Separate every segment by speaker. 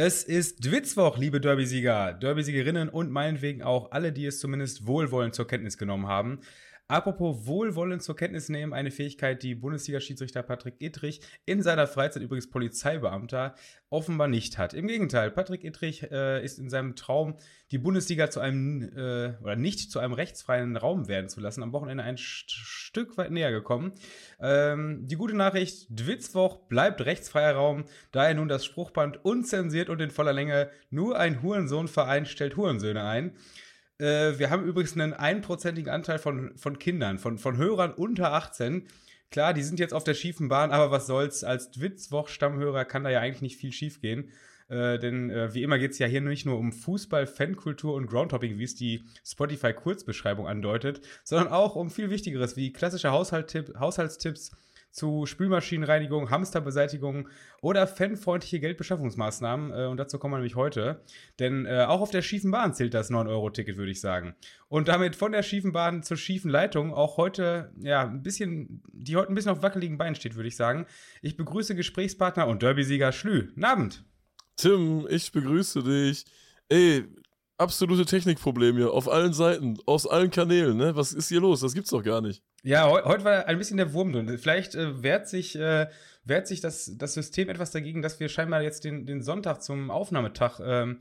Speaker 1: Es ist Dwitzwoch, liebe Derby-Sieger, Derby-Siegerinnen und meinetwegen auch alle, die es zumindest wohlwollend zur Kenntnis genommen haben. Apropos wohlwollend zur Kenntnis nehmen, eine Fähigkeit, die Bundesliga-Schiedsrichter Patrick Ittrich in seiner Freizeit übrigens Polizeibeamter offenbar nicht hat. Im Gegenteil, Patrick Ittrich äh, ist in seinem Traum, die Bundesliga zu einem äh, oder nicht zu einem rechtsfreien Raum werden zu lassen, am Wochenende ein St Stück weit näher gekommen. Ähm, die gute Nachricht, Dwitzwoch bleibt rechtsfreier Raum, da er nun das Spruchband unzensiert und in voller Länge nur ein Hurensohnverein stellt Hurensöhne ein. Äh, wir haben übrigens einen einprozentigen Anteil von, von Kindern, von, von Hörern unter 18. Klar, die sind jetzt auf der schiefen Bahn, aber was soll's, als Dwitzwoch-Stammhörer kann da ja eigentlich nicht viel schiefgehen. Äh, denn äh, wie immer geht es ja hier nicht nur um Fußball, Fankultur und Groundhopping, wie es die Spotify-Kurzbeschreibung andeutet, sondern auch um viel Wichtigeres wie klassische Haushaltstipps, zu Spülmaschinenreinigung, Hamsterbeseitigung oder fanfreundliche Geldbeschaffungsmaßnahmen. Äh, und dazu kommen wir nämlich heute. Denn äh, auch auf der schiefen Bahn zählt das 9-Euro-Ticket, würde ich sagen. Und damit von der schiefen Bahn zur schiefen Leitung auch heute, ja, ein bisschen, die heute ein bisschen auf wackeligen Beinen steht, würde ich sagen. Ich begrüße Gesprächspartner und Derby-Sieger Schlü. Guten Abend.
Speaker 2: Tim, ich begrüße dich. Ey, absolute Technikprobleme hier, auf allen Seiten, aus allen Kanälen, ne? Was ist hier los? Das gibt's doch gar nicht.
Speaker 1: Ja, he heute war ein bisschen der Wurm drin. Vielleicht äh, wehrt sich, äh, wehrt sich das, das System etwas dagegen, dass wir scheinbar jetzt den, den Sonntag zum Aufnahmetag ähm,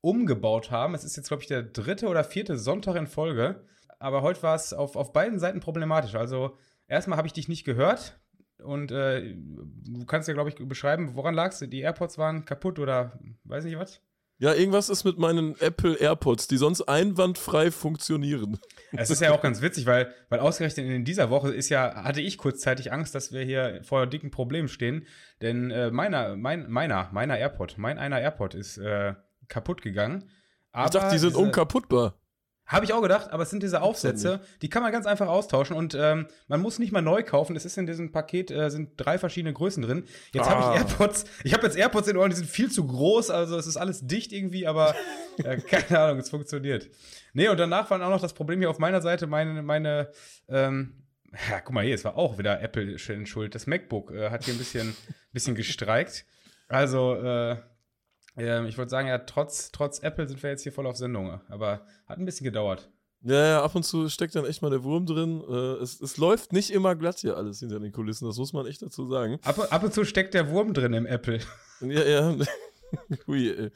Speaker 1: umgebaut haben. Es ist jetzt, glaube ich, der dritte oder vierte Sonntag in Folge. Aber heute war es auf, auf beiden Seiten problematisch. Also, erstmal habe ich dich nicht gehört. Und äh, du kannst ja, glaube ich, beschreiben, woran lagst du? Die AirPods waren kaputt oder weiß nicht was?
Speaker 2: Ja, irgendwas ist mit meinen Apple AirPods, die sonst einwandfrei funktionieren.
Speaker 1: Es ist ja auch ganz witzig, weil, weil ausgerechnet in dieser Woche ist ja, hatte ich kurzzeitig Angst, dass wir hier vor dicken Problemen stehen. Denn äh, meiner, mein, meiner, meiner AirPod, mein einer AirPod ist äh, kaputt gegangen.
Speaker 2: Aber ich dachte, die sind unkaputtbar.
Speaker 1: Habe ich auch gedacht, aber es sind diese Aufsätze, die kann man ganz einfach austauschen und ähm, man muss nicht mal neu kaufen. Es ist in diesem Paket äh, sind drei verschiedene Größen drin. Jetzt ah. habe ich AirPods. Ich habe jetzt AirPods in Ohren, die sind viel zu groß, also es ist alles dicht irgendwie, aber äh, keine Ahnung, es funktioniert. Nee, und danach war auch noch das Problem hier auf meiner Seite, meine meine ähm, ja, guck mal hier, es war auch wieder Apple schuld. Das MacBook äh, hat hier ein bisschen bisschen gestreikt. Also äh, ähm, ich würde sagen, ja, trotz, trotz Apple sind wir jetzt hier voll auf Sendung. Aber hat ein bisschen gedauert.
Speaker 2: Ja, ja, ab und zu steckt dann echt mal der Wurm drin. Äh, es, es läuft nicht immer glatt hier alles hinter den Kulissen, das muss man echt dazu sagen.
Speaker 1: Ab, ab und zu steckt der Wurm drin im Apple.
Speaker 2: Ja, ja. Hui, ey.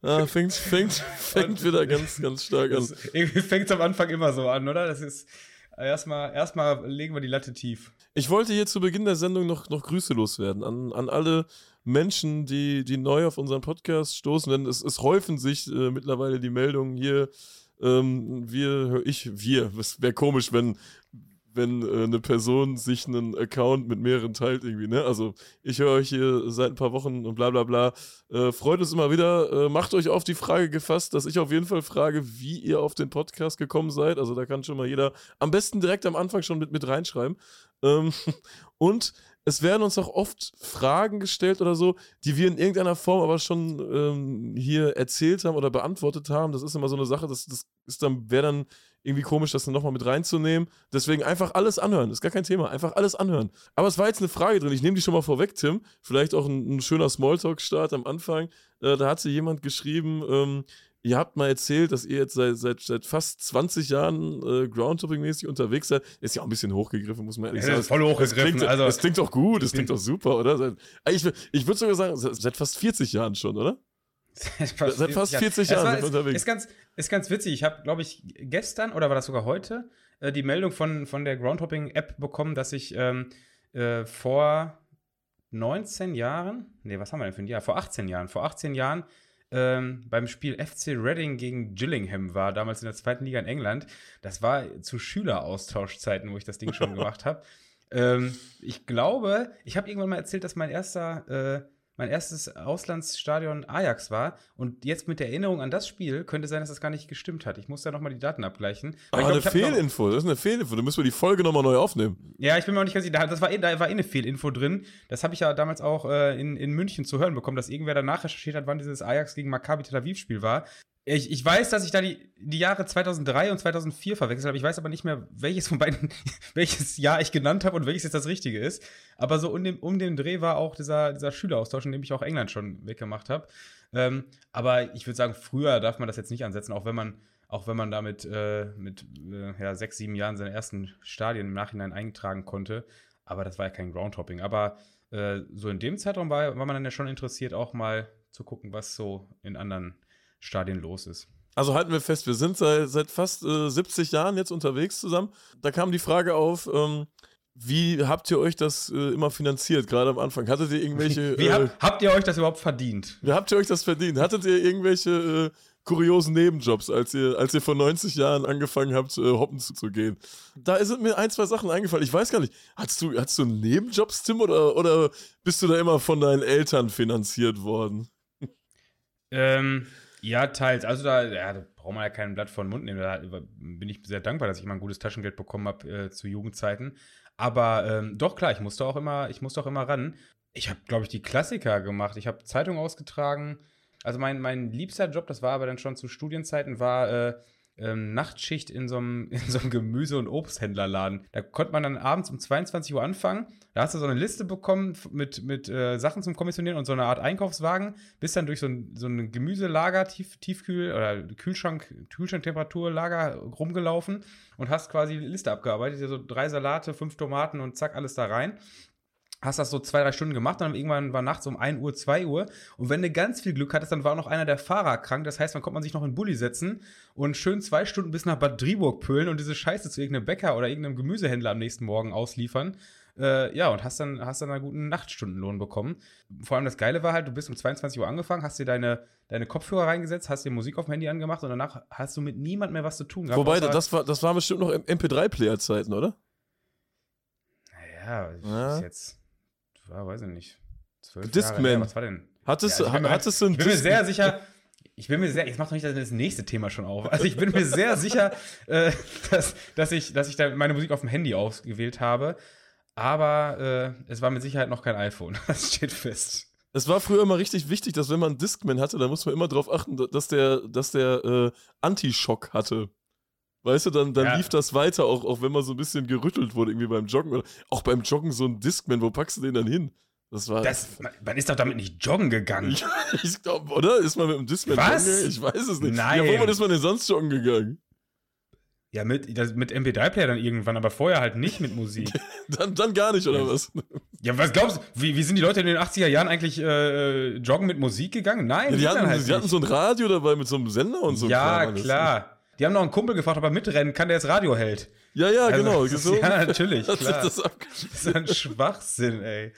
Speaker 2: Ah, fängt, fängt, fängt wieder ganz, ganz stark an.
Speaker 1: Das, irgendwie fängt es am Anfang immer so an, oder? Das ist erstmal, erstmal legen wir die Latte tief.
Speaker 2: Ich wollte hier zu Beginn der Sendung noch, noch Grüße loswerden an, an alle Menschen, die, die neu auf unseren Podcast stoßen, denn es, es häufen sich äh, mittlerweile die Meldungen hier. Ähm, wir, ich, wir, es wäre komisch, wenn, wenn äh, eine Person sich einen Account mit mehreren teilt irgendwie, ne? Also ich höre euch hier seit ein paar Wochen und bla bla bla. Äh, freut uns immer wieder. Äh, macht euch auf die Frage gefasst, dass ich auf jeden Fall frage, wie ihr auf den Podcast gekommen seid. Also da kann schon mal jeder am besten direkt am Anfang schon mit, mit reinschreiben. Ähm, und es werden uns auch oft Fragen gestellt oder so, die wir in irgendeiner Form aber schon ähm, hier erzählt haben oder beantwortet haben. Das ist immer so eine Sache, das, das ist dann, wäre dann irgendwie komisch, das nochmal mit reinzunehmen. Deswegen einfach alles anhören. Das ist gar kein Thema. Einfach alles anhören. Aber es war jetzt eine Frage drin. Ich nehme die schon mal vorweg, Tim. Vielleicht auch ein, ein schöner Smalltalk-Start am Anfang. Äh, da hat sie jemand geschrieben, ähm, ihr habt mal erzählt, dass ihr jetzt seit, seit, seit fast 20 Jahren äh, Groundtopping-mäßig unterwegs seid. Ist ja auch ein bisschen hochgegriffen, muss man ehrlich ja, sagen.
Speaker 1: Ist voll hochgegriffen.
Speaker 2: Das klingt, also, das klingt doch gut, das klingt doch super, oder? Ich ich würde sogar sagen, seit fast 40 Jahren schon, oder?
Speaker 1: Seit fast 40 Jahren sind wir unterwegs. Ist ganz, ist ganz witzig. Ich habe, glaube ich, gestern oder war das sogar heute äh, die Meldung von, von der Groundhopping-App bekommen, dass ich ähm, äh, vor 19 Jahren, nee, was haben wir denn für ein Jahr? Vor 18 Jahren, vor 18 Jahren ähm, beim Spiel FC Reading gegen Gillingham war, damals in der zweiten Liga in England. Das war zu Schüleraustauschzeiten, wo ich das Ding schon gemacht habe. Ähm, ich glaube, ich habe irgendwann mal erzählt, dass mein erster äh, mein erstes Auslandsstadion Ajax war. Und jetzt mit der Erinnerung an das Spiel könnte sein, dass das gar nicht gestimmt hat. Ich muss da nochmal die Daten abgleichen.
Speaker 2: Aber ah, eine Fehlinfo, das ist eine Fehlinfo. Da müssen wir die Folge nochmal neu aufnehmen.
Speaker 1: Ja, ich bin mir auch nicht ganz sicher. Das war eh, da war eh eine Fehlinfo drin. Das habe ich ja damals auch äh, in, in München zu hören bekommen, dass irgendwer danach recherchiert hat, wann dieses Ajax gegen Maccabi Tel Aviv Spiel war. Ich, ich weiß, dass ich da die, die Jahre 2003 und 2004 verwechselt habe. Ich weiß aber nicht mehr, welches von beiden, welches Jahr ich genannt habe und welches jetzt das Richtige ist. Aber so um den, um den Dreh war auch dieser, dieser Schüleraustausch, in dem ich auch England schon weggemacht habe. Ähm, aber ich würde sagen, früher darf man das jetzt nicht ansetzen, auch wenn man, auch wenn man damit äh, mit äh, ja, sechs, sieben Jahren seine ersten Stadien im Nachhinein eintragen konnte. Aber das war ja kein Groundhopping. Aber äh, so in dem Zeitraum war, war man dann ja schon interessiert, auch mal zu gucken, was so in anderen Stadien los ist.
Speaker 2: Also halten wir fest, wir sind seit, seit fast äh, 70 Jahren jetzt unterwegs zusammen. Da kam die Frage auf, ähm, wie habt ihr euch das äh, immer finanziert, gerade am Anfang? Hattet ihr irgendwelche.
Speaker 1: Wie hab, habt ihr euch das überhaupt verdient?
Speaker 2: Wie habt ihr euch das verdient? Hattet ihr irgendwelche äh, kuriosen Nebenjobs, als ihr, als ihr vor 90 Jahren angefangen habt, äh, hoppen zu, zu, gehen? Da sind mir ein, zwei Sachen eingefallen. Ich weiß gar nicht, hast du, hast du Nebenjobs, Tim, oder, oder bist du da immer von deinen Eltern finanziert worden?
Speaker 1: Ähm, ja, teils. Also da, ja, da braucht man ja kein Blatt vor den Mund nehmen. Da bin ich sehr dankbar, dass ich immer ein gutes Taschengeld bekommen habe äh, zu Jugendzeiten. Aber ähm, doch klar, ich musste auch immer, ich musste auch immer ran. Ich habe, glaube ich, die Klassiker gemacht. Ich habe Zeitung ausgetragen. Also mein, mein liebster Job, das war aber dann schon zu Studienzeiten, war äh, ähm, Nachtschicht in so einem so Gemüse- und Obsthändlerladen. Da konnte man dann abends um 22 Uhr anfangen. Da hast du so eine Liste bekommen mit, mit äh, Sachen zum Kommissionieren und so eine Art Einkaufswagen. Bist dann durch so ein, so ein Gemüselager, Tief, Tiefkühl- oder Kühlschrank, Kühlschranktemperaturlager rumgelaufen und hast quasi die Liste abgearbeitet. So drei Salate, fünf Tomaten und zack, alles da rein hast das so zwei, drei Stunden gemacht und dann irgendwann war nachts um 1 Uhr, 2 Uhr. Und wenn du ganz viel Glück hattest, dann war noch einer der Fahrer krank. Das heißt, dann konnte man sich noch in den Bulli setzen und schön zwei Stunden bis nach Bad Driburg pölen und diese Scheiße zu irgendeinem Bäcker oder irgendeinem Gemüsehändler am nächsten Morgen ausliefern. Äh, ja, und hast dann, hast dann einen guten Nachtstundenlohn bekommen. Vor allem das Geile war halt, du bist um 22 Uhr angefangen, hast dir deine, deine Kopfhörer reingesetzt, hast dir Musik auf dem Handy angemacht und danach hast du mit niemand mehr was zu tun
Speaker 2: gehabt. Wobei, das war, das war bestimmt noch MP3-Player-Zeiten, oder?
Speaker 1: Naja, ja. ist jetzt war, weiß ich nicht.
Speaker 2: Discman. Jahre, was war denn? Hattest, ja, also hattest du
Speaker 1: ein Ich bin mir sehr sicher, ich bin mir sehr, jetzt macht doch nicht das nächste Thema schon auf. Also ich bin mir sehr sicher, äh, dass, dass, ich, dass ich da meine Musik auf dem Handy ausgewählt habe. Aber äh, es war mit Sicherheit noch kein iPhone. Das steht fest.
Speaker 2: Es war früher immer richtig wichtig, dass wenn man einen Discman hatte, dann muss man immer darauf achten, dass der, dass der äh, Anti-Schock hatte. Weißt du, dann, dann ja. lief das weiter, auch, auch wenn man so ein bisschen gerüttelt wurde, irgendwie beim Joggen. Oder auch beim Joggen so ein Discman, wo packst du den dann hin? Das war.
Speaker 1: Das, man ist doch damit nicht joggen gegangen.
Speaker 2: Ich glaube, oder? Ist man mit dem Discman
Speaker 1: Was?
Speaker 2: joggen? Ich weiß es nicht.
Speaker 1: Nein.
Speaker 2: Ja, wo ist man denn sonst joggen gegangen?
Speaker 1: Ja, mit, das, mit MP3-Player dann irgendwann, aber vorher halt nicht mit Musik.
Speaker 2: dann, dann gar nicht, oder was?
Speaker 1: Ja, was glaubst du, wie, wie sind die Leute in den 80er Jahren eigentlich äh, joggen mit Musik gegangen? Nein,
Speaker 2: ja, die, hatten, halt die hatten so ein Radio dabei mit so einem Sender und so.
Speaker 1: Ja, klar. Die haben noch einen Kumpel gefragt, ob er mitrennen kann, der jetzt Radio hält.
Speaker 2: Ja, ja, also, genau.
Speaker 1: Ist. Ja, natürlich. Klar. Das, das ist ein Schwachsinn, ey.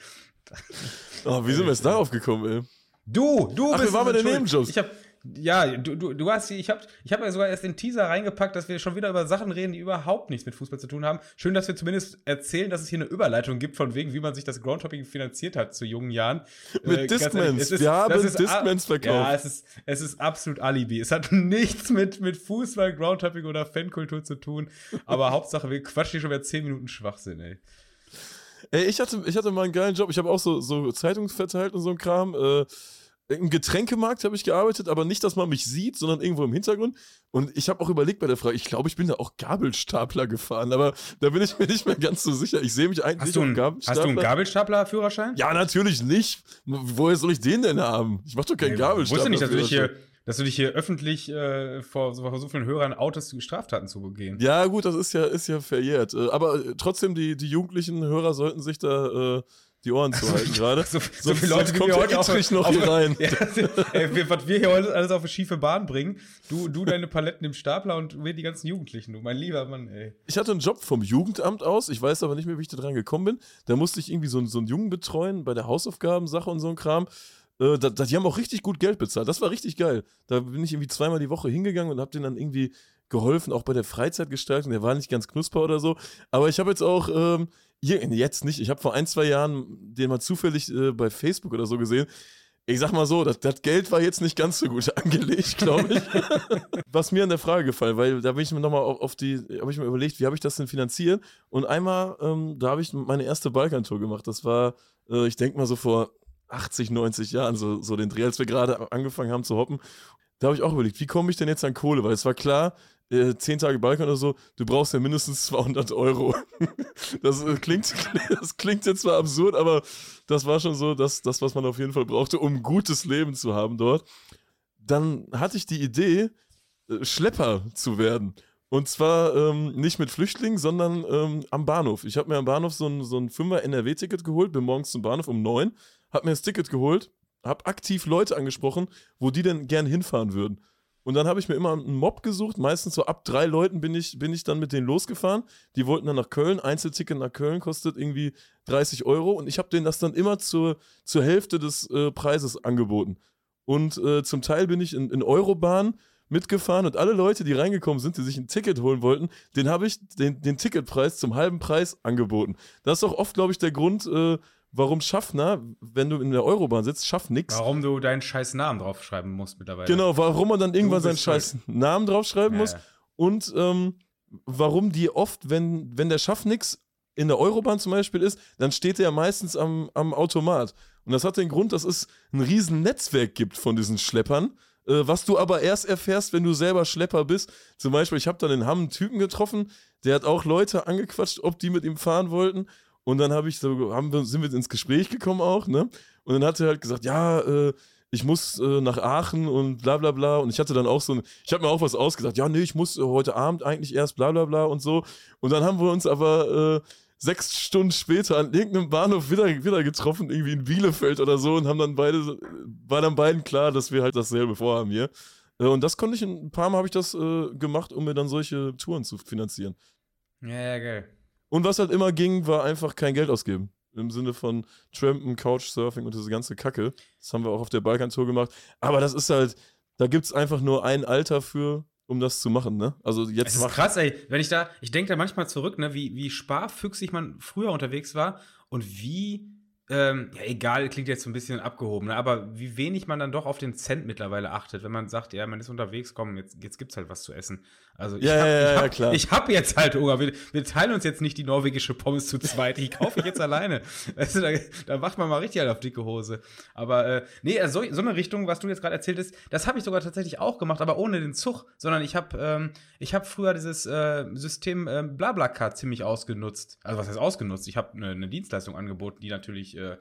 Speaker 2: Oh, wie sind wir jetzt darauf gekommen, ey?
Speaker 1: Du, du
Speaker 2: Ach,
Speaker 1: bist.
Speaker 2: wir waren bei den Nebenjobs.
Speaker 1: Ich hab, ja, du, du, du hast ich habe ich hab ja sogar erst den Teaser reingepackt, dass wir schon wieder über Sachen reden, die überhaupt nichts mit Fußball zu tun haben. Schön, dass wir zumindest erzählen, dass es hier eine Überleitung gibt, von wegen, wie man sich das Groundhopping finanziert hat zu jungen Jahren.
Speaker 2: Mit äh, Discmans. wir haben Discmans verkauft. Ja,
Speaker 1: es ist, es ist absolut Alibi. Es hat nichts mit, mit Fußball, Groundhopping oder Fankultur zu tun. Aber Hauptsache, wir quatschen hier schon wieder 10 Minuten Schwachsinn, ey.
Speaker 2: Ey, ich hatte, ich hatte mal einen geilen Job. Ich habe auch so, so Zeitungen verteilt und so ein Kram. Äh, im Getränkemarkt habe ich gearbeitet, aber nicht, dass man mich sieht, sondern irgendwo im Hintergrund. Und ich habe auch überlegt bei der Frage, ich glaube, ich bin da auch Gabelstapler gefahren, aber da bin ich mir nicht mehr ganz so sicher. Ich sehe mich eigentlich
Speaker 1: hast du einen, Gabelstapler. Hast du einen Gabelstapler-Führerschein?
Speaker 2: Ja, natürlich nicht. Woher soll ich den denn haben? Ich mache doch keinen nee, Gabelstapler.
Speaker 1: Wusste nicht, dass du dich hier dass du dich hier öffentlich äh, vor, vor, so vielen Hörern Autos Straftaten zu begehen.
Speaker 2: Ja, gut, das ist ja, ist ja verjährt. Äh, aber trotzdem, die, die jugendlichen Hörer sollten sich da äh, die Ohren zu halten gerade.
Speaker 1: so, so viele Leute,
Speaker 2: die wir heute auch noch auf, hier rein. Ja,
Speaker 1: ey, wir, was wir hier heute alles auf eine schiefe Bahn bringen. Du, du deine Paletten im Stapler und wir die ganzen Jugendlichen, du, mein lieber Mann, ey.
Speaker 2: Ich hatte einen Job vom Jugendamt aus, ich weiß aber nicht mehr, wie ich da dran gekommen bin. Da musste ich irgendwie so, so einen Jungen betreuen bei der Hausaufgabensache und so ein Kram. Äh, da, die haben auch richtig gut Geld bezahlt. Das war richtig geil. Da bin ich irgendwie zweimal die Woche hingegangen und hab denen dann irgendwie geholfen, auch bei der Freizeitgestaltung. Der war nicht ganz knusper oder so. Aber ich habe jetzt auch, ähm, jetzt nicht, ich habe vor ein, zwei Jahren den mal zufällig äh, bei Facebook oder so gesehen. Ich sag mal so, das, das Geld war jetzt nicht ganz so gut angelegt, glaube ich. Was mir an der Frage gefallen, weil da bin ich mir nochmal auf, auf die, habe ich mir überlegt, wie habe ich das denn finanziert? Und einmal, ähm, da habe ich meine erste Balkantour gemacht. Das war, äh, ich denke mal so vor 80, 90 Jahren, so, so den Dreh, als wir gerade angefangen haben zu hoppen. da habe ich auch überlegt, wie komme ich denn jetzt an Kohle? Weil es war klar, äh, 10 Tage Balkan oder so, du brauchst ja mindestens 200 Euro. das, äh, klingt, das klingt jetzt zwar absurd, aber das war schon so das, das, was man auf jeden Fall brauchte, um gutes Leben zu haben dort. Dann hatte ich die Idee, äh, Schlepper zu werden. Und zwar ähm, nicht mit Flüchtlingen, sondern ähm, am Bahnhof. Ich habe mir am Bahnhof so ein, so ein 5er NRW-Ticket geholt, bin morgens zum Bahnhof um 9, habe mir das Ticket geholt, habe aktiv Leute angesprochen, wo die denn gern hinfahren würden. Und dann habe ich mir immer einen Mob gesucht. Meistens so ab drei Leuten bin ich, bin ich dann mit denen losgefahren. Die wollten dann nach Köln. Einzelticket nach Köln kostet irgendwie 30 Euro. Und ich habe denen das dann immer zur, zur Hälfte des äh, Preises angeboten. Und äh, zum Teil bin ich in, in Eurobahn mitgefahren und alle Leute, die reingekommen sind, die sich ein Ticket holen wollten, den habe ich den, den Ticketpreis zum halben Preis angeboten. Das ist auch oft, glaube ich, der Grund, äh, warum Schaffner, wenn du in der Eurobahn sitzt, schafft nix.
Speaker 1: Warum du deinen scheiß Namen draufschreiben musst mittlerweile.
Speaker 2: Genau, warum man dann irgendwann seinen scheiß Namen draufschreiben ja, muss. Und ähm, warum die oft, wenn, wenn der Schaff nix in der Eurobahn zum Beispiel ist, dann steht der meistens am, am Automat. Und das hat den Grund, dass es ein riesen Netzwerk gibt von diesen Schleppern äh, was du aber erst erfährst, wenn du selber Schlepper bist. Zum Beispiel, ich habe dann in Hamm einen Typen getroffen, der hat auch Leute angequatscht, ob die mit ihm fahren wollten. Und dann habe ich so, haben wir, sind wir ins Gespräch gekommen auch, ne? Und dann hat er halt gesagt, ja, äh, ich muss äh, nach Aachen und bla bla bla. Und ich hatte dann auch so ein, ich habe mir auch was ausgesagt, ja, nee, ich muss äh, heute Abend eigentlich erst bla bla bla und so. Und dann haben wir uns aber äh, sechs Stunden später an irgendeinem Bahnhof wieder, wieder getroffen, irgendwie in Bielefeld oder so, und haben dann beide, war dann beiden klar, dass wir halt dasselbe vorhaben hier. Äh, und das konnte ich, ein paar Mal habe ich das äh, gemacht, um mir dann solche Touren zu finanzieren.
Speaker 1: Ja, ja, geil.
Speaker 2: Und was halt immer ging, war einfach kein Geld ausgeben. Im Sinne von Trampen, Couchsurfing und diese ganze Kacke. Das haben wir auch auf der Balkan-Tour gemacht. Aber das ist halt, da gibt es einfach nur ein Alter für um das zu machen, ne? Also jetzt.
Speaker 1: Es ist krass, ey. Wenn ich da, ich denke da manchmal zurück, ne, wie, wie sparfüchsig man früher unterwegs war und wie ähm, ja, egal, klingt jetzt so ein bisschen abgehoben, ne? aber wie wenig man dann doch auf den Cent mittlerweile achtet, wenn man sagt, ja, man ist unterwegs, komm, jetzt, jetzt gibt's halt was zu essen. Also ich
Speaker 2: ja,
Speaker 1: habe
Speaker 2: ja,
Speaker 1: ja, hab, ich hab jetzt halt Hunger. Wir, wir, teilen uns jetzt nicht die norwegische Pommes zu zweit. Die kaufe ich jetzt alleine. Weißt du, da, da, macht man mal richtig halt auf dicke Hose. Aber äh, nee, also so, so eine Richtung, was du jetzt gerade erzählt hast, das habe ich sogar tatsächlich auch gemacht, aber ohne den Zug, sondern ich habe ähm, ich hab früher dieses äh, System äh, Blablacar ziemlich ausgenutzt. Also was heißt ausgenutzt? Ich habe eine, eine Dienstleistung angeboten, die natürlich äh,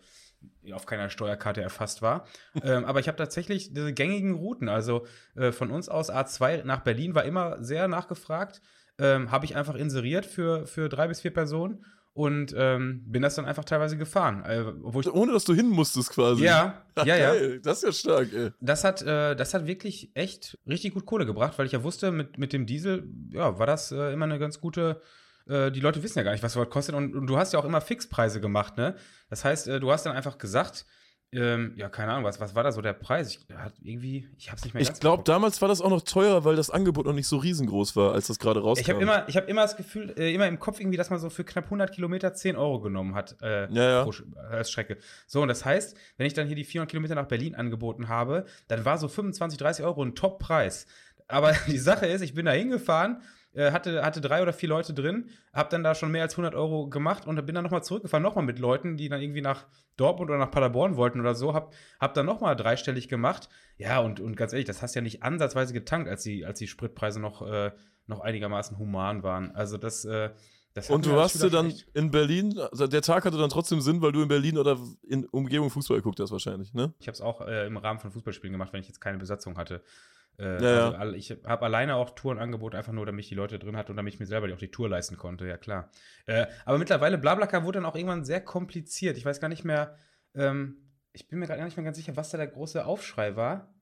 Speaker 1: auf keiner Steuerkarte erfasst war. ähm, aber ich habe tatsächlich diese gängigen Routen, also äh, von uns aus A2 nach Berlin war immer sehr nachgefragt. Ähm, habe ich einfach inseriert für, für drei bis vier Personen und ähm, bin das dann einfach teilweise gefahren. Äh,
Speaker 2: Ohne dass du hin musstest quasi.
Speaker 1: Ja, ja, ja.
Speaker 2: das ist ja stark, ey.
Speaker 1: Das hat, äh, das hat wirklich echt richtig gut Kohle gebracht, weil ich ja wusste, mit, mit dem Diesel, ja, war das äh, immer eine ganz gute äh, die Leute wissen ja gar nicht, was sowas kostet. Und, und, du hast ja auch immer Fixpreise gemacht, ne? Das heißt, äh, du hast dann einfach gesagt, ähm, ja, keine Ahnung, was, was war da so der Preis? Ich, hat irgendwie, ich hab's nicht mehr
Speaker 2: Ich glaube, damals war das auch noch teurer, weil das Angebot noch nicht so riesengroß war, als das gerade rauskam.
Speaker 1: Ich habe immer, hab immer das Gefühl, äh, immer im Kopf irgendwie, dass man so für knapp 100 Kilometer 10 Euro genommen hat äh,
Speaker 2: ja, ja.
Speaker 1: Pro, als Strecke. So, und das heißt, wenn ich dann hier die 400 Kilometer nach Berlin angeboten habe, dann war so 25, 30 Euro ein Top-Preis. Aber die Sache ist, ich bin da hingefahren äh, hatte, hatte drei oder vier Leute drin, habe dann da schon mehr als 100 Euro gemacht und bin dann nochmal zurückgefahren, nochmal mit Leuten, die dann irgendwie nach Dortmund oder nach Paderborn wollten oder so, hab, hab dann nochmal dreistellig gemacht. Ja, und, und ganz ehrlich, das hast ja nicht ansatzweise getankt, als die, als die Spritpreise noch, äh, noch einigermaßen human waren. Also das, äh, das
Speaker 2: Und du hast du dann in Berlin, also der Tag hatte dann trotzdem Sinn, weil du in Berlin oder in Umgebung Fußball geguckt hast wahrscheinlich, ne?
Speaker 1: Ich habe es auch äh, im Rahmen von Fußballspielen gemacht, wenn ich jetzt keine Besatzung hatte.
Speaker 2: Äh, ja,
Speaker 1: also, ich habe alleine auch Touren angeboten, einfach nur, damit ich die Leute drin hatte und damit ich mir selber auch die Tour leisten konnte, ja klar. Äh, aber mittlerweile, Blablacar wurde dann auch irgendwann sehr kompliziert. Ich weiß gar nicht mehr, ähm, ich bin mir gar nicht mehr ganz sicher, was da der große Aufschrei war.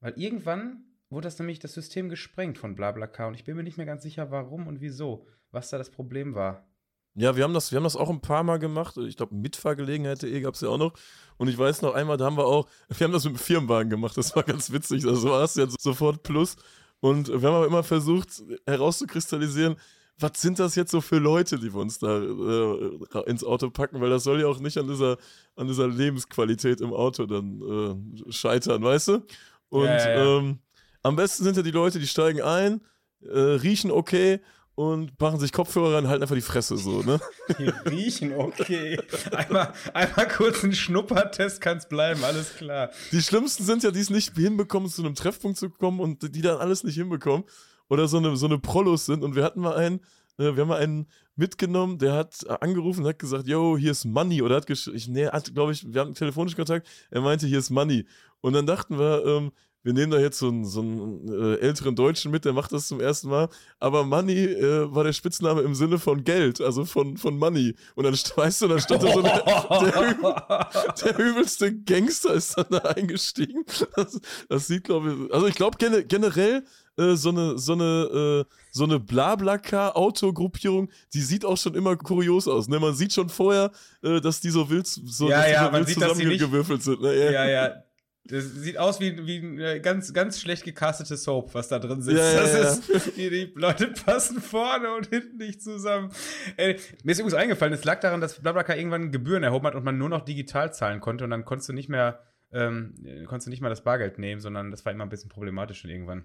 Speaker 1: Weil irgendwann wurde das nämlich das System gesprengt von Blablacar und ich bin mir nicht mehr ganz sicher, warum und wieso, was da das Problem war.
Speaker 2: Ja, wir haben das, wir haben das auch ein paar Mal gemacht. Ich glaube, Mitfahrgelegenheit.de gab es ja auch noch. Und ich weiß noch einmal, da haben wir auch, wir haben das mit dem Firmenwagen gemacht. Das war ganz witzig. Also war es ja sofort Plus. Und wir haben aber immer versucht herauszukristallisieren, was sind das jetzt so für Leute, die wir uns da äh, ins Auto packen, weil das soll ja auch nicht an dieser, an dieser Lebensqualität im Auto dann äh, scheitern, weißt du? Und ja, ja, ja. Ähm, am besten sind ja die Leute, die steigen ein, äh, riechen okay und machen sich Kopfhörer rein, halten einfach die Fresse so, ne?
Speaker 1: Die riechen, okay. Einmal, einmal kurz ein Schnuppertest kann es bleiben, alles klar.
Speaker 2: Die schlimmsten sind ja, die es nicht hinbekommen, zu einem Treffpunkt zu kommen und die dann alles nicht hinbekommen. Oder so eine, so eine Prolos sind. Und wir hatten mal einen, äh, wir haben mal einen mitgenommen, der hat angerufen und hat gesagt, yo, hier ist Money. Oder hat geschrieben, nee, hat, glaube ich, wir hatten telefonisch Kontakt, er meinte, hier ist Money. Und dann dachten wir, ähm, wir nehmen da jetzt so einen, so einen äh, älteren Deutschen mit, der macht das zum ersten Mal. Aber Money äh, war der Spitzname im Sinne von Geld, also von, von Money. Und dann, weißt du, dann stand da so der, der, der, übelste Gangster ist dann da eingestiegen. Das, das sieht, glaube ich, also ich glaube generell äh, so eine, so eine, äh, so eine Blablacar-Autogruppierung, die sieht auch schon immer kurios aus. Ne? Man sieht schon vorher, äh, dass die so wild, so,
Speaker 1: ja, ja,
Speaker 2: so wild zusammengewürfelt sind. Ne?
Speaker 1: Ja, ja. ja. Das sieht aus wie, wie eine ganz, ganz schlecht gecastete Soap, was da drin sitzt. Ja, das ja, ist, die, die, Leute passen vorne und hinten nicht zusammen. Ey, mir ist übrigens eingefallen, es lag daran, dass BlaBlaCar irgendwann Gebühren erhoben hat und man nur noch digital zahlen konnte und dann konntest du nicht mehr, ähm, konntest du nicht mal das Bargeld nehmen, sondern das war immer ein bisschen problematisch schon irgendwann.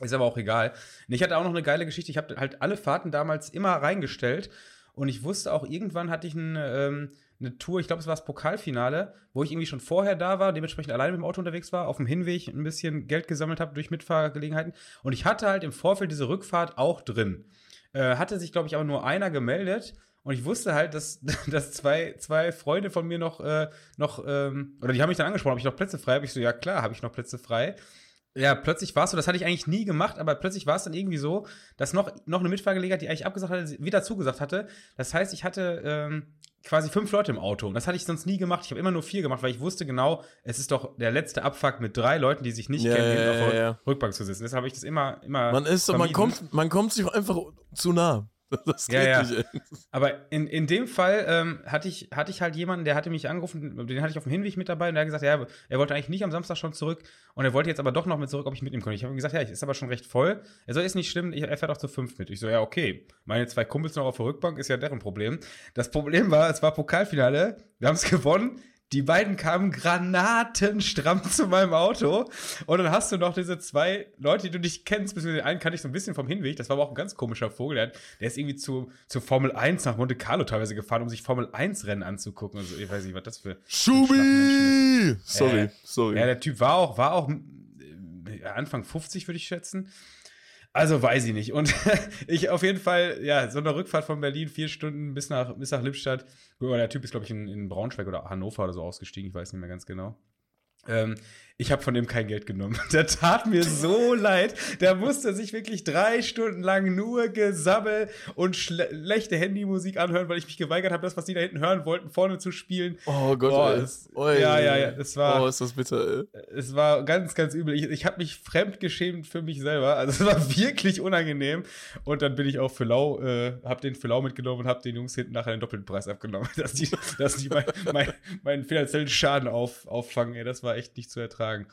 Speaker 1: Ist aber auch egal. Und ich hatte auch noch eine geile Geschichte. Ich habe halt alle Fahrten damals immer reingestellt und ich wusste auch, irgendwann hatte ich ein, ähm, eine Tour, ich glaube, es war das Pokalfinale, wo ich irgendwie schon vorher da war, dementsprechend alleine mit dem Auto unterwegs war, auf dem Hinweg ein bisschen Geld gesammelt habe durch Mitfahrgelegenheiten. Und ich hatte halt im Vorfeld diese Rückfahrt auch drin. Äh, hatte sich, glaube ich, aber nur einer gemeldet. Und ich wusste halt, dass, dass zwei, zwei Freunde von mir noch, äh, noch ähm, oder die haben mich dann angesprochen, ob ich noch Plätze frei habe. Ich so, ja klar, habe ich noch Plätze frei ja, plötzlich war es so, das hatte ich eigentlich nie gemacht, aber plötzlich war es dann irgendwie so, dass noch, noch eine Mitfahrgelegenheit, die eigentlich abgesagt hatte, wieder zugesagt hatte. Das heißt, ich hatte ähm, quasi fünf Leute im Auto. Und das hatte ich sonst nie gemacht. Ich habe immer nur vier gemacht, weil ich wusste genau, es ist doch der letzte Abfuck mit drei Leuten, die sich nicht ja, kennen, ja, auf der ja. Rückbank zu sitzen. Deshalb habe ich das immer, immer.
Speaker 2: Man ist, man kommt, man kommt sich einfach zu nah.
Speaker 1: Das geht ja, ja. nicht. Aber in, in dem Fall ähm, hatte, ich, hatte ich halt jemanden, der hatte mich angerufen, den hatte ich auf dem Hinweg mit dabei und der hat gesagt, ja, er wollte eigentlich nicht am Samstag schon zurück und er wollte jetzt aber doch noch mit zurück, ob ich mit ihm konnte. Ich habe ihm gesagt, ja, ich ist aber schon recht voll. Er soll, ist nicht schlimm, er fährt auch zu fünf mit. Ich so, ja, okay. Meine zwei Kumpels noch auf der Rückbank ist ja deren Problem. Das Problem war, es war Pokalfinale, wir haben es gewonnen. Die beiden kamen granatenstramm zu meinem Auto. Und dann hast du noch diese zwei Leute, die du nicht kennst, beziehungsweise den einen kannte ich so ein bisschen vom Hinweg. Das war aber auch ein ganz komischer Vogel. Der, der ist irgendwie zu, zu Formel 1 nach Monte Carlo teilweise gefahren, um sich Formel 1 Rennen anzugucken. Also, ich weiß nicht, was das für.
Speaker 2: Schubi! Sorry,
Speaker 1: äh,
Speaker 2: sorry.
Speaker 1: Ja, der Typ war auch, war auch äh, Anfang 50, würde ich schätzen. Also weiß ich nicht. Und ich auf jeden Fall, ja, so eine Rückfahrt von Berlin, vier Stunden bis nach, bis nach Lippstadt. Der Typ ist, glaube ich, in, in Braunschweig oder Hannover oder so ausgestiegen, ich weiß nicht mehr ganz genau. Ähm, ich habe von dem kein Geld genommen. Der tat mir so leid. Der musste sich wirklich drei Stunden lang nur gesammelt und schlechte Handymusik anhören, weil ich mich geweigert habe, das, was die da hinten hören wollten, vorne zu spielen.
Speaker 2: Oh Gott, oh,
Speaker 1: es, ja, ja, ja. Es war,
Speaker 2: oh, ist das bitter, ey.
Speaker 1: Es war ganz, ganz übel. Ich, ich habe mich fremdgeschämt für mich selber. Also es war wirklich unangenehm. Und dann bin ich auch für Lau, äh, habe den für Lau mitgenommen und habe den Jungs hinten nachher den doppelten Preis abgenommen, dass die, dass die mein, mein, meinen finanziellen Schaden auf, auffangen. Ey, das war echt nicht zu ertragen sagen.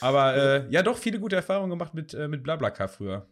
Speaker 1: Aber äh, ja, doch viele gute Erfahrungen gemacht mit, äh, mit Blablacar früher.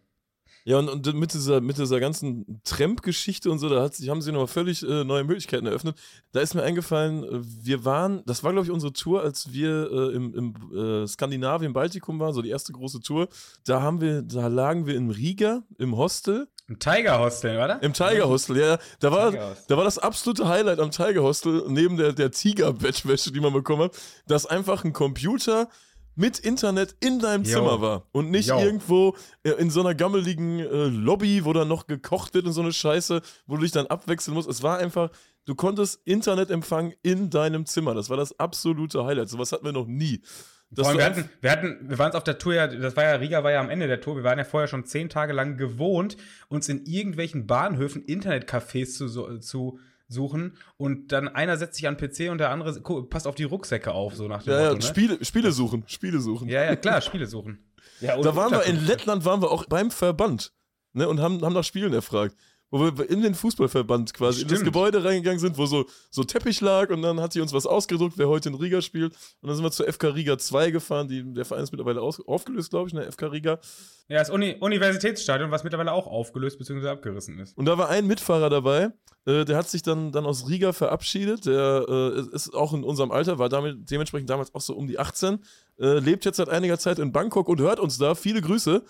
Speaker 2: Ja, und, und mit, dieser, mit dieser ganzen Tramp-Geschichte und so, da hat, haben sie nochmal völlig äh, neue Möglichkeiten eröffnet. Da ist mir eingefallen, äh, wir waren, das war, glaube ich, unsere Tour, als wir äh, im, im äh, Skandinavien, Baltikum waren, so die erste große Tour. Da haben wir, da lagen wir in Riga im Hostel.
Speaker 1: Im Tiger Hostel, oder?
Speaker 2: Im Tiger Hostel, ja. Da war, da war das absolute Highlight am Tiger Hostel, neben der, der Tiger-Bettwäsche, die man bekommen hat, dass einfach ein Computer mit Internet in deinem Yo. Zimmer war und nicht Yo. irgendwo äh, in so einer gammeligen äh, Lobby, wo dann noch gekocht wird und so eine Scheiße, wo du dich dann abwechseln musst. Es war einfach, du konntest Internetempfang in deinem Zimmer. Das war das absolute Highlight. Sowas hatten wir noch nie.
Speaker 1: wir hatten, wir hatten, wir waren auf der Tour ja, das war ja, Riga war ja am Ende der Tour, wir waren ja vorher schon zehn Tage lang gewohnt, uns in irgendwelchen Bahnhöfen Internetcafés zu, zu suchen und dann einer setzt sich an den PC und der andere passt auf die Rucksäcke auf, so nach dem
Speaker 2: ja, Motto, ja, ne? Spiele, Spiele suchen, Spiele suchen.
Speaker 1: Ja, ja, klar, Spiele suchen.
Speaker 2: Ja, da waren wir in Lettland, waren wir auch beim Verband ne, und haben, haben nach Spielen erfragt wo wir in den Fußballverband quasi Stimmt. in das Gebäude reingegangen sind, wo so, so Teppich lag und dann hat sie uns was ausgedruckt, wer heute in Riga spielt. Und dann sind wir zur FK Riga 2 gefahren, die, der Verein ist mittlerweile aus, aufgelöst, glaube ich, ne, FK Riga.
Speaker 1: Ja, das Uni Universitätsstadion, was mittlerweile auch aufgelöst bzw. abgerissen ist.
Speaker 2: Und da war ein Mitfahrer dabei, äh, der hat sich dann, dann aus Riga verabschiedet, der äh, ist auch in unserem Alter, war damit, dementsprechend damals auch so um die 18, äh, lebt jetzt seit einiger Zeit in Bangkok und hört uns da, viele Grüße,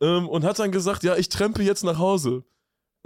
Speaker 2: ähm, und hat dann gesagt, ja, ich trempe jetzt nach Hause.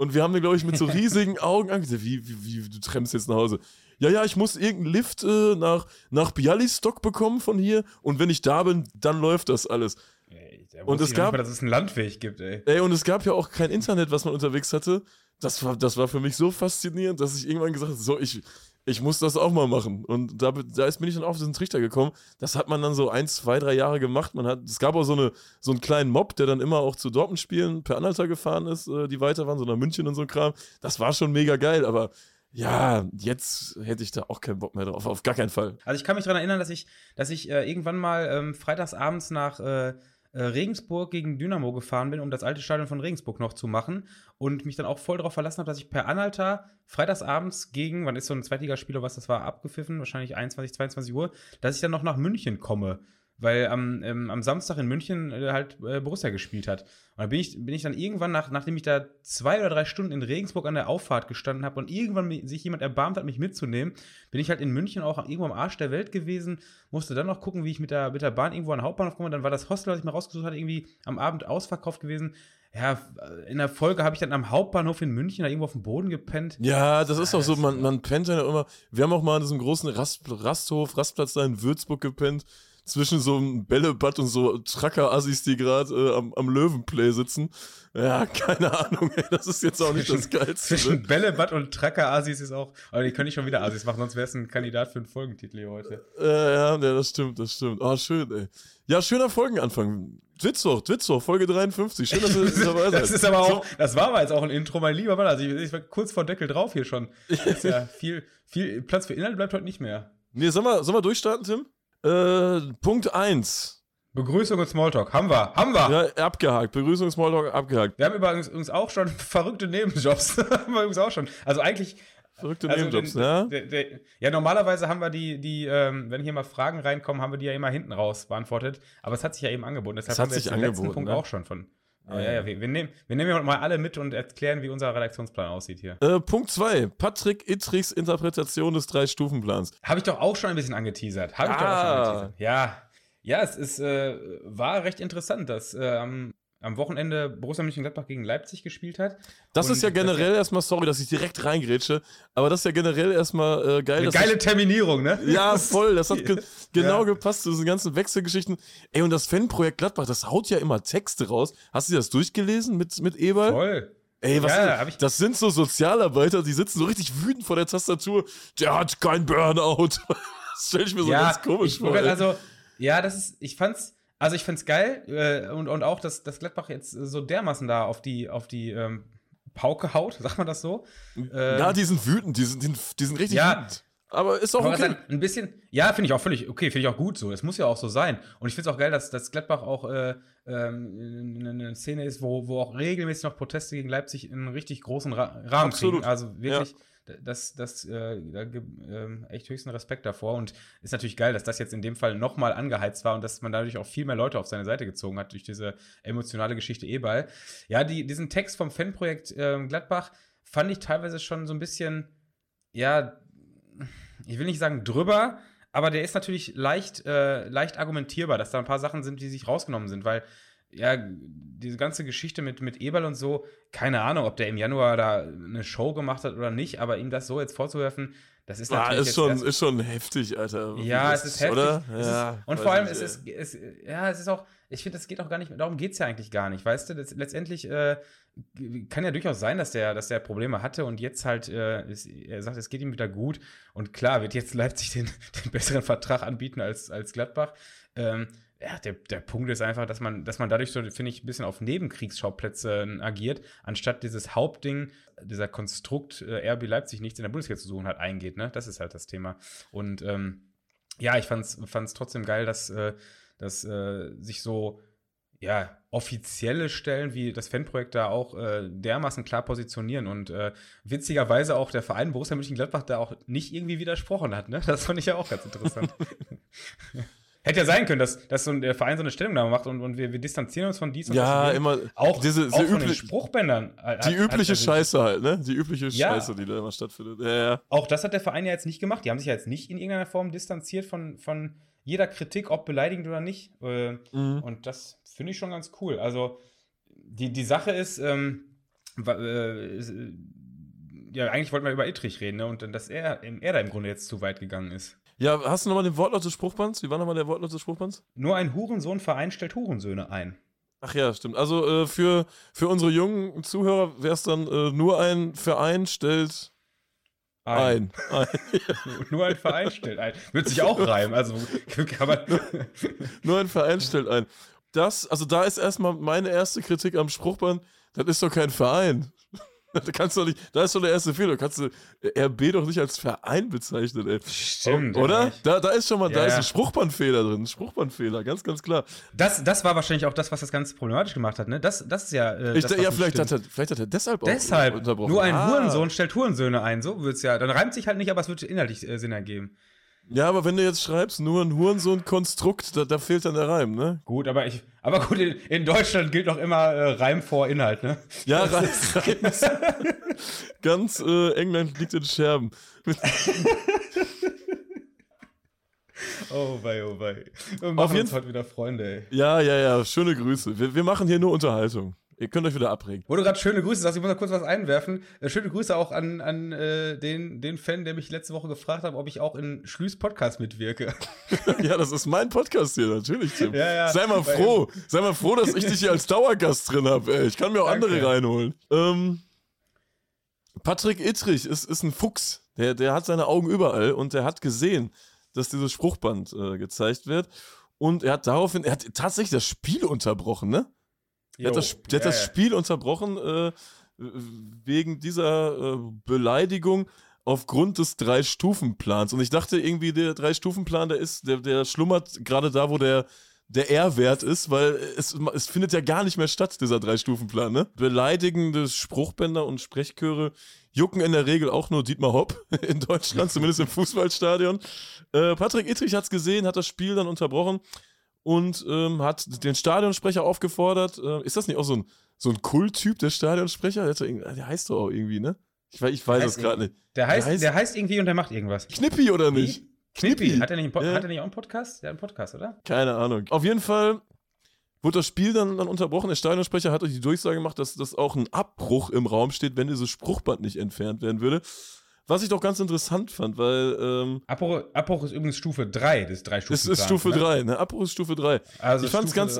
Speaker 2: Und wir haben den, glaube ich, mit so riesigen Augen angesehen. Wie, wie, wie, du trennst jetzt nach Hause. Ja, ja, ich muss irgendeinen Lift äh, nach, nach Bialystok bekommen von hier. Und wenn ich da bin, dann läuft das alles.
Speaker 1: Ey,
Speaker 2: Und es gab-
Speaker 1: Mal, dass es einen Landweg gibt, ey.
Speaker 2: Ey, und es gab ja auch kein Internet, was man unterwegs hatte. Das war, das war für mich so faszinierend, dass ich irgendwann gesagt habe, so, ich, ich muss das auch mal machen. Und da, da ist, bin ich dann auf diesen Trichter gekommen. Das hat man dann so ein, zwei, drei Jahre gemacht. Man hat, es gab auch so, eine, so einen kleinen Mob, der dann immer auch zu Dortmund-Spielen per Anhalter gefahren ist, äh, die weiter waren, so nach München und so ein Kram. Das war schon mega geil, aber ja, jetzt hätte ich da auch keinen Bock mehr drauf. Auf gar keinen Fall.
Speaker 1: Also ich kann mich daran erinnern, dass ich, dass ich äh, irgendwann mal ähm, freitagsabends nach äh, äh, Regensburg gegen Dynamo gefahren bin, um das alte Stadion von Regensburg noch zu machen und mich dann auch voll darauf verlassen habe, dass ich per Anhalter freitagsabends gegen, wann ist so ein Zweitligaspiel oder was das war, abgepfiffen, wahrscheinlich 21, 22 Uhr, dass ich dann noch nach München komme. Weil am, ähm, am Samstag in München äh, halt äh, Borussia gespielt hat. Und dann bin ich, bin ich dann irgendwann, nach, nachdem ich da zwei oder drei Stunden in Regensburg an der Auffahrt gestanden habe und irgendwann sich jemand erbarmt hat, mich mitzunehmen, bin ich halt in München auch irgendwo am Arsch der Welt gewesen, musste dann noch gucken, wie ich mit der, mit der Bahn irgendwo an den Hauptbahnhof komme. Dann war das Hostel, was ich mir rausgesucht hatte, irgendwie am Abend ausverkauft gewesen. Ja, in der Folge habe ich dann am Hauptbahnhof in München da irgendwo auf dem Boden gepennt.
Speaker 2: Ja, das ist auch so, man, man pennt ja immer. Wir haben auch mal an diesem großen Rast, Rasthof, Rastplatz da in Würzburg gepennt, zwischen so einem Bällebad und so Tracker-Assis, die gerade äh, am, am Löwenplay sitzen. Ja, keine Ahnung, ey, das ist jetzt auch nicht das Geilste.
Speaker 1: Zwischen
Speaker 2: Ne?
Speaker 1: Bällebad und Tracker-Asis ist auch. Aber die können nicht schon wieder Asis machen, sonst wäre es ein Kandidat für einen Folgentitel hier heute.
Speaker 2: Äh, ja, ja, das stimmt, das stimmt. Ah, schön, ey. Ja, schöner Folgenanfang. Dwitzwoch, Dwitzwoch, Folge 53. Schön, dass ihr dabei seid.
Speaker 1: Das ist aber auch, das war aber jetzt auch ein Intro, mein lieber Mann. Also ich, ich war kurz vor Deckel drauf hier schon. Das ist ja viel, viel Platz für Inhalt bleibt heute nicht mehr.
Speaker 2: Nee, sollen wir, sollen wir durchstarten, Tim? Äh, Punkt 1.
Speaker 1: Begrüßung und Smalltalk. Haben wir, haben wir.
Speaker 2: Ja, abgehakt. Begrüßung, Smalltalk, abgehakt.
Speaker 1: Wir haben übrigens auch schon verrückte Nebenjobs. haben wir übrigens auch schon. Also eigentlich.
Speaker 2: Verrückte
Speaker 1: also
Speaker 2: Nebenjobs,
Speaker 1: den-
Speaker 2: ja?
Speaker 1: der- der- ja, normalerweise haben wir die, die ähm, wenn hier mal Fragen reinkommen, haben wir die ja immer hinten raus beantwortet. Aber es hat sich ja eben angeboten. Deshalb
Speaker 2: Es hat
Speaker 1: haben wir
Speaker 2: sich
Speaker 1: den letzten
Speaker 2: angeboten,
Speaker 1: Punkt
Speaker 2: ne?
Speaker 1: auch schon von. Aber
Speaker 2: Ja,
Speaker 1: ja, wir, wir, nehmen, wir nehmen heute mal alle mit und erklären, wie unser Redaktionsplan aussieht hier.
Speaker 2: Äh, Punkt 2. Patrick Ittrichs Interpretation des Drei-Stufen-Plans.
Speaker 1: Habe ich doch auch schon ein bisschen angeteasert. Habe ich doch auch
Speaker 2: Ah.
Speaker 1: schon angeteasert. Ja. Ja, es ist, äh, war recht interessant, dass äh, am, Wochenende Borussia Mönchengladbach gegen Leipzig gespielt hat.
Speaker 2: Das
Speaker 1: Und
Speaker 2: ist ja generell erstmal, sorry, dass ich direkt reingrätsche, aber das ist ja generell erstmal äh, geil.
Speaker 1: Eine geile Terminierung, ne?
Speaker 2: Ja, voll. Das hat ge genau
Speaker 1: Ja.
Speaker 2: gepasst zu diesen ganzen Wechselgeschichten. Ey, und das Fanprojekt Gladbach, das haut ja immer Texte raus. Hast du das durchgelesen mit, mit Eberl?
Speaker 1: Voll.
Speaker 2: Ey, was
Speaker 1: Ja, ich-
Speaker 2: das sind so Sozialarbeiter, die sitzen so richtig wütend vor der Tastatur. Der hat kein Burnout. Das stelle ich mir so ganz komisch vor. ey.
Speaker 1: Also, ja, das ist, ich fand's, also ich fand's geil äh, und, und auch, dass, dass Gladbach jetzt so dermaßen da auf die, auf die ähm, Pauke haut, sagt man das so? Äh,
Speaker 2: ja, die sind wütend, die sind, die, die sind richtig
Speaker 1: Ja.
Speaker 2: wütend. Aber ist auch okay.
Speaker 1: ein bisschen, ja, finde ich auch völlig okay, finde ich auch gut so. Es muss ja auch so sein. Und ich finde es auch geil, dass, dass Gladbach auch äh, ähm, eine Szene ist, wo, wo auch regelmäßig noch Proteste gegen Leipzig in einen richtig großen Ra Rahmen
Speaker 2: Absolut.
Speaker 1: kriegen. Also wirklich, das, das, äh, da gibt ähm, echt höchsten Respekt davor. Und ist natürlich geil, dass das jetzt in dem Fall nochmal angeheizt war und dass man dadurch auch viel mehr Leute auf seine Seite gezogen hat durch diese emotionale Geschichte E-Ball. Ja, die, diesen Text vom Fanprojekt ähm, Gladbach fand ich teilweise schon so ein bisschen, ja, ich will nicht sagen drüber, aber der ist natürlich leicht, äh, leicht argumentierbar, dass da ein paar Sachen sind, die sich rausgenommen sind, weil ja, diese ganze Geschichte mit, mit Eberl und so, keine Ahnung, ob der im Januar da eine Show gemacht hat oder nicht, aber ihm das so jetzt vorzuwerfen, das ist
Speaker 2: Ah,
Speaker 1: natürlich.
Speaker 2: ist
Speaker 1: jetzt
Speaker 2: schon,
Speaker 1: erst-
Speaker 2: ist schon heftig, Alter.
Speaker 1: ja,
Speaker 2: Das
Speaker 1: es ist heftig.
Speaker 2: Oder?
Speaker 1: Es
Speaker 2: ja,
Speaker 1: ist, und vor allem,
Speaker 2: nicht,
Speaker 1: es ist, es, ja, es ist auch, ich finde, es geht auch gar nicht, darum geht es ja eigentlich gar nicht, weißt du? Das, letztendlich äh, kann ja durchaus sein, dass der, dass der Probleme hatte und jetzt halt, äh, es, er sagt, es geht ihm wieder gut. Und klar, wird jetzt Leipzig den, den besseren Vertrag anbieten als, als Gladbach. Ähm, ja, der, der Punkt ist einfach, dass man, dass man dadurch so, finde ich, ein bisschen auf Nebenkriegsschauplätzen agiert, anstatt dieses Hauptding, dieser Konstrukt äh, RB Leipzig nichts in der Bundesliga zu suchen hat, eingeht. Ne? Das ist halt das Thema. Und ähm, ja, ich fand's, fand's trotzdem geil, dass, äh, dass äh, sich so ja, offizielle Stellen wie das Fanprojekt da auch äh, dermaßen klar positionieren und äh, witzigerweise auch der Verein Borussia Mönchengladbach da auch nicht irgendwie widersprochen hat, ne? Das fand ich ja auch ganz interessant. Hätte ja sein können, dass, dass so ein, der Verein so eine Stellungnahme macht und, und wir, wir distanzieren uns von dies und
Speaker 2: Ja,
Speaker 1: das.
Speaker 2: immer.
Speaker 1: Auch,
Speaker 2: diese,
Speaker 1: auch
Speaker 2: diese
Speaker 1: von den Spruchbändern. Hat-
Speaker 2: die übliche Scheiße halt, ne? Die übliche
Speaker 1: Ja.
Speaker 2: Scheiße, die da immer stattfindet. Ja, ja.
Speaker 1: Auch das hat der Verein ja jetzt nicht gemacht. Die haben sich ja jetzt nicht in irgendeiner Form distanziert von, von jeder Kritik, ob beleidigend oder nicht. Äh,
Speaker 2: Mhm.
Speaker 1: Und das finde ich schon ganz cool. Also, die, die Sache ist, ähm, äh, ja, eigentlich wollten wir über Ittrich reden, ne? Und dass er, er da im Grunde jetzt zu weit gegangen ist.
Speaker 2: Ja, hast du nochmal den Wortlaut des Spruchbands? Wie war nochmal der Wortlaut des Spruchbands?
Speaker 1: Nur ein Hurensohnverein stellt Hurensöhne ein.
Speaker 2: Ach ja, stimmt. Also äh, für, für unsere jungen Zuhörer wäre es dann äh, nur ein Verein stellt ein. ein.
Speaker 1: nur ein Verein stellt ein. Wird sich auch reimen. Also kann man.
Speaker 2: nur ein Verein stellt ein. Das, also da ist erstmal meine erste Kritik am Spruchband. Das ist doch kein Verein. Da kannst du nicht, da ist schon der erste Fehler. Kannst du RB doch nicht als Verein bezeichnen, ey.
Speaker 1: Stimmt.
Speaker 2: Oder? Da, da ist schon mal, ja, da ist ein Spruchbandfehler drin. Ein Spruchbandfehler, ganz, ganz klar.
Speaker 1: Das, das war wahrscheinlich auch das, was das Ganze problematisch gemacht hat, ne? Das, das ist ja.
Speaker 2: Äh, ich,
Speaker 1: das,
Speaker 2: ja, vielleicht hat, er, vielleicht hat er deshalb,
Speaker 1: deshalb auch unterbrochen. Nur ein ah. Hurensohn stellt Hurensöhne ein, so wird's ja. Dann reimt sich halt nicht, aber es wird inhaltlich äh, Sinn ergeben.
Speaker 2: Ja, aber wenn du jetzt schreibst, nur ein Hurensohn-Konstrukt, da, da, fehlt dann der Reim, ne?
Speaker 1: Gut, aber ich, aber gut, in, in Deutschland gilt doch immer äh, Reim vor Inhalt, ne?
Speaker 2: Ja, Reim, ganz äh, England liegt in Scherben.
Speaker 1: oh wei, oh wei. Wir machen
Speaker 2: Auf jeden
Speaker 1: uns heute wieder Freunde, ey.
Speaker 2: Ja, ja, ja, schöne Grüße. Wir, wir machen hier nur Unterhaltung. Ihr könnt euch wieder abregen.
Speaker 1: Wo du gerade schöne Grüße sagst, ich muss da kurz was einwerfen. Äh, schöne Grüße auch an, an äh, den, den Fan, der mich letzte Woche gefragt hat, ob ich auch in Schlüs Podcast mitwirke.
Speaker 2: ja, das ist mein Podcast hier, natürlich, Tim.
Speaker 1: Ja, ja.
Speaker 2: Sei mal froh. Sei mal froh, dass ich dich hier als Dauergast drin habe. Ich kann mir auch Danke. andere reinholen. Ähm, Patrick Ittrich ist, ist ein Fuchs. Der, der hat seine Augen überall und der hat gesehen, dass dieses Spruchband äh, gezeigt wird. Und er hat daraufhin, er hat tatsächlich das Spiel unterbrochen, ne? Der hat das, der hat das Spiel unterbrochen äh, wegen dieser äh, Beleidigung aufgrund des Drei-Stufen-Plans. Und ich dachte irgendwie, der Drei-Stufen-Plan, der ist, der, der schlummert gerade da, wo der, der R-Wert ist, weil es, es findet ja gar nicht mehr statt, dieser Drei-Stufen-Plan, ne? Beleidigende Spruchbänder und Sprechchöre jucken in der Regel auch nur Dietmar Hopp in Deutschland, zumindest im Fußballstadion. Äh, Patrick Ittrich hat es gesehen, hat das Spiel dann unterbrochen und ähm, hat den Stadionsprecher aufgefordert. Äh, ist das nicht auch so ein, so ein Kulttyp, der Stadionsprecher? Der, der heißt doch auch irgendwie, ne? Ich, ich weiß es gerade nicht.
Speaker 1: Der heißt, der heißt, der heißt irgendwie und der macht irgendwas.
Speaker 2: Knippi oder nicht?
Speaker 1: Knippi. Knippi. Hat, er nicht ja. hat er nicht auch einen Podcast? Der hat einen Podcast, oder?
Speaker 2: Keine Ahnung. Auf jeden Fall wurde das Spiel dann, dann unterbrochen. Der Stadionsprecher hat euch die Durchsage gemacht, dass, dass auch ein Abbruch im Raum steht, wenn dieses Spruchband nicht entfernt werden würde. Was ich doch ganz interessant fand, weil. Ähm,
Speaker 1: Abbruch, Abbruch ist übrigens Stufe 3 des drei Stufen.
Speaker 2: Es ist Stufe ne? 3, ne? Abbruch ist Stufe 3.
Speaker 1: Also
Speaker 2: ich fand es ganz,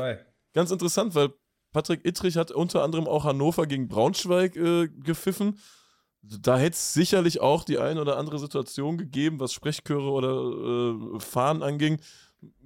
Speaker 2: ganz interessant, weil Patrick Ittrich hat unter anderem auch Hannover gegen Braunschweig äh, gepfiffen. Da hätte es sicherlich auch die eine oder andere Situation gegeben, was Sprechchöre oder äh, Fahnen anging,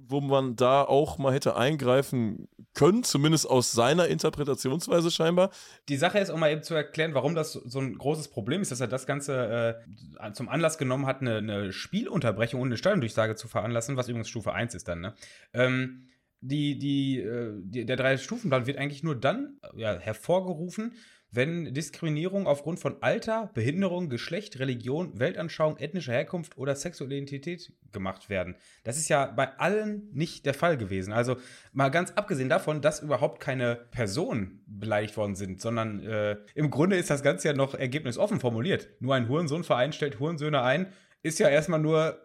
Speaker 2: wo man da auch mal hätte eingreifen können, zumindest aus seiner Interpretationsweise scheinbar.
Speaker 1: Die Sache ist, um mal eben zu erklären, warum das so ein großes Problem ist, dass er das Ganze äh, zum Anlass genommen hat, eine, eine Spielunterbrechung und eine Steuerdurchsage zu veranlassen, was übrigens Stufe 1 ist dann, ne? Ähm, die, die, äh, die, der Drei-Stufen-Plan wird eigentlich nur dann ja, hervorgerufen, wenn Diskriminierung aufgrund von Alter, Behinderung, Geschlecht, Religion, Weltanschauung, ethnischer Herkunft oder sexueller Identität gemacht werden. Das ist ja bei allen nicht der Fall gewesen. Also mal ganz abgesehen davon, dass überhaupt keine Personen beleidigt worden sind, sondern äh, im Grunde ist das Ganze ja noch ergebnisoffen formuliert. Nur ein Hurensohnverein stellt Hurensöhne ein, ist ja erstmal nur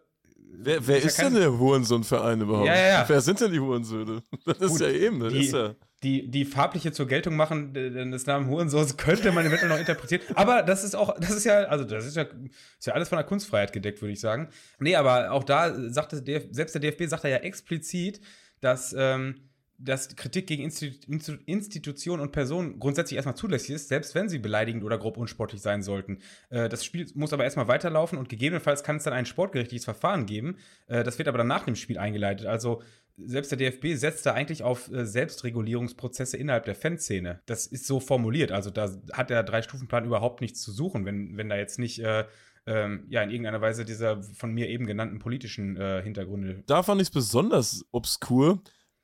Speaker 2: Wer, wer ist, ist ja denn der Hurensohnverein überhaupt?
Speaker 1: Ja, ja, ja.
Speaker 2: Wer sind denn die Hurensöhne? Das ist Gut, ja eben, das
Speaker 1: die,
Speaker 2: ist ja
Speaker 1: die, die farbliche zur Geltung machen des Namen Hurensohns könnte man eventuell noch interpretieren. Aber das ist auch, das ist ja, also das ist ja, ist ja alles von der Kunstfreiheit gedeckt, würde ich sagen. Nee, aber auch da sagte selbst der DFB sagt ja explizit, dass, ähm, dass Kritik gegen Institu Institutionen und Personen grundsätzlich erstmal zulässig ist, selbst wenn sie beleidigend oder grob unsportlich sein sollten. Äh, das Spiel muss aber erstmal weiterlaufen und gegebenenfalls kann es dann ein sportgerichtliches Verfahren geben. Äh, das wird aber dann nach dem Spiel eingeleitet. Also selbst der DFB setzt da eigentlich auf äh, Selbstregulierungsprozesse innerhalb der Fanszene. Das ist so formuliert. Also da hat der Drei-Stufen-Plan überhaupt nichts zu suchen, wenn, wenn da jetzt nicht äh, ähm, ja, in irgendeiner Weise dieser von mir eben genannten politischen äh, Hintergründe.
Speaker 2: Da fand ich es besonders obskur,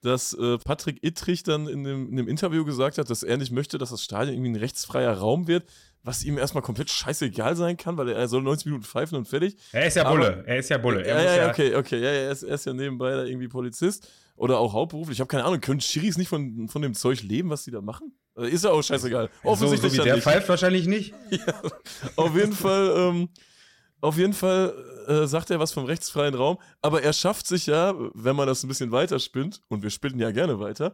Speaker 2: dass äh, Patrick Ittrich dann in dem, in dem, Interview gesagt hat, dass er nicht möchte, dass das Stadion irgendwie ein rechtsfreier Raum wird, was ihm erstmal komplett scheißegal sein kann, weil er soll 90 Minuten pfeifen und fertig.
Speaker 1: Er ist ja Bulle, Aber, er ist ja Bulle.
Speaker 2: ja, ja, okay, okay, ja, er ist, er ist ja nebenbei da irgendwie Polizist oder auch hauptberuflich. Ich habe keine Ahnung, können Schiris nicht von, von dem Zeug leben, was die da machen? Also ist ja auch scheißegal.
Speaker 1: Offensichtlich so, so wie der nicht. pfeift wahrscheinlich nicht.
Speaker 2: ja, auf jeden Fall, ähm, auf jeden Fall äh, sagt er was vom rechtsfreien Raum, aber er schafft sich ja, wenn man das ein bisschen weiter spinnt, und wir spinnen ja gerne weiter,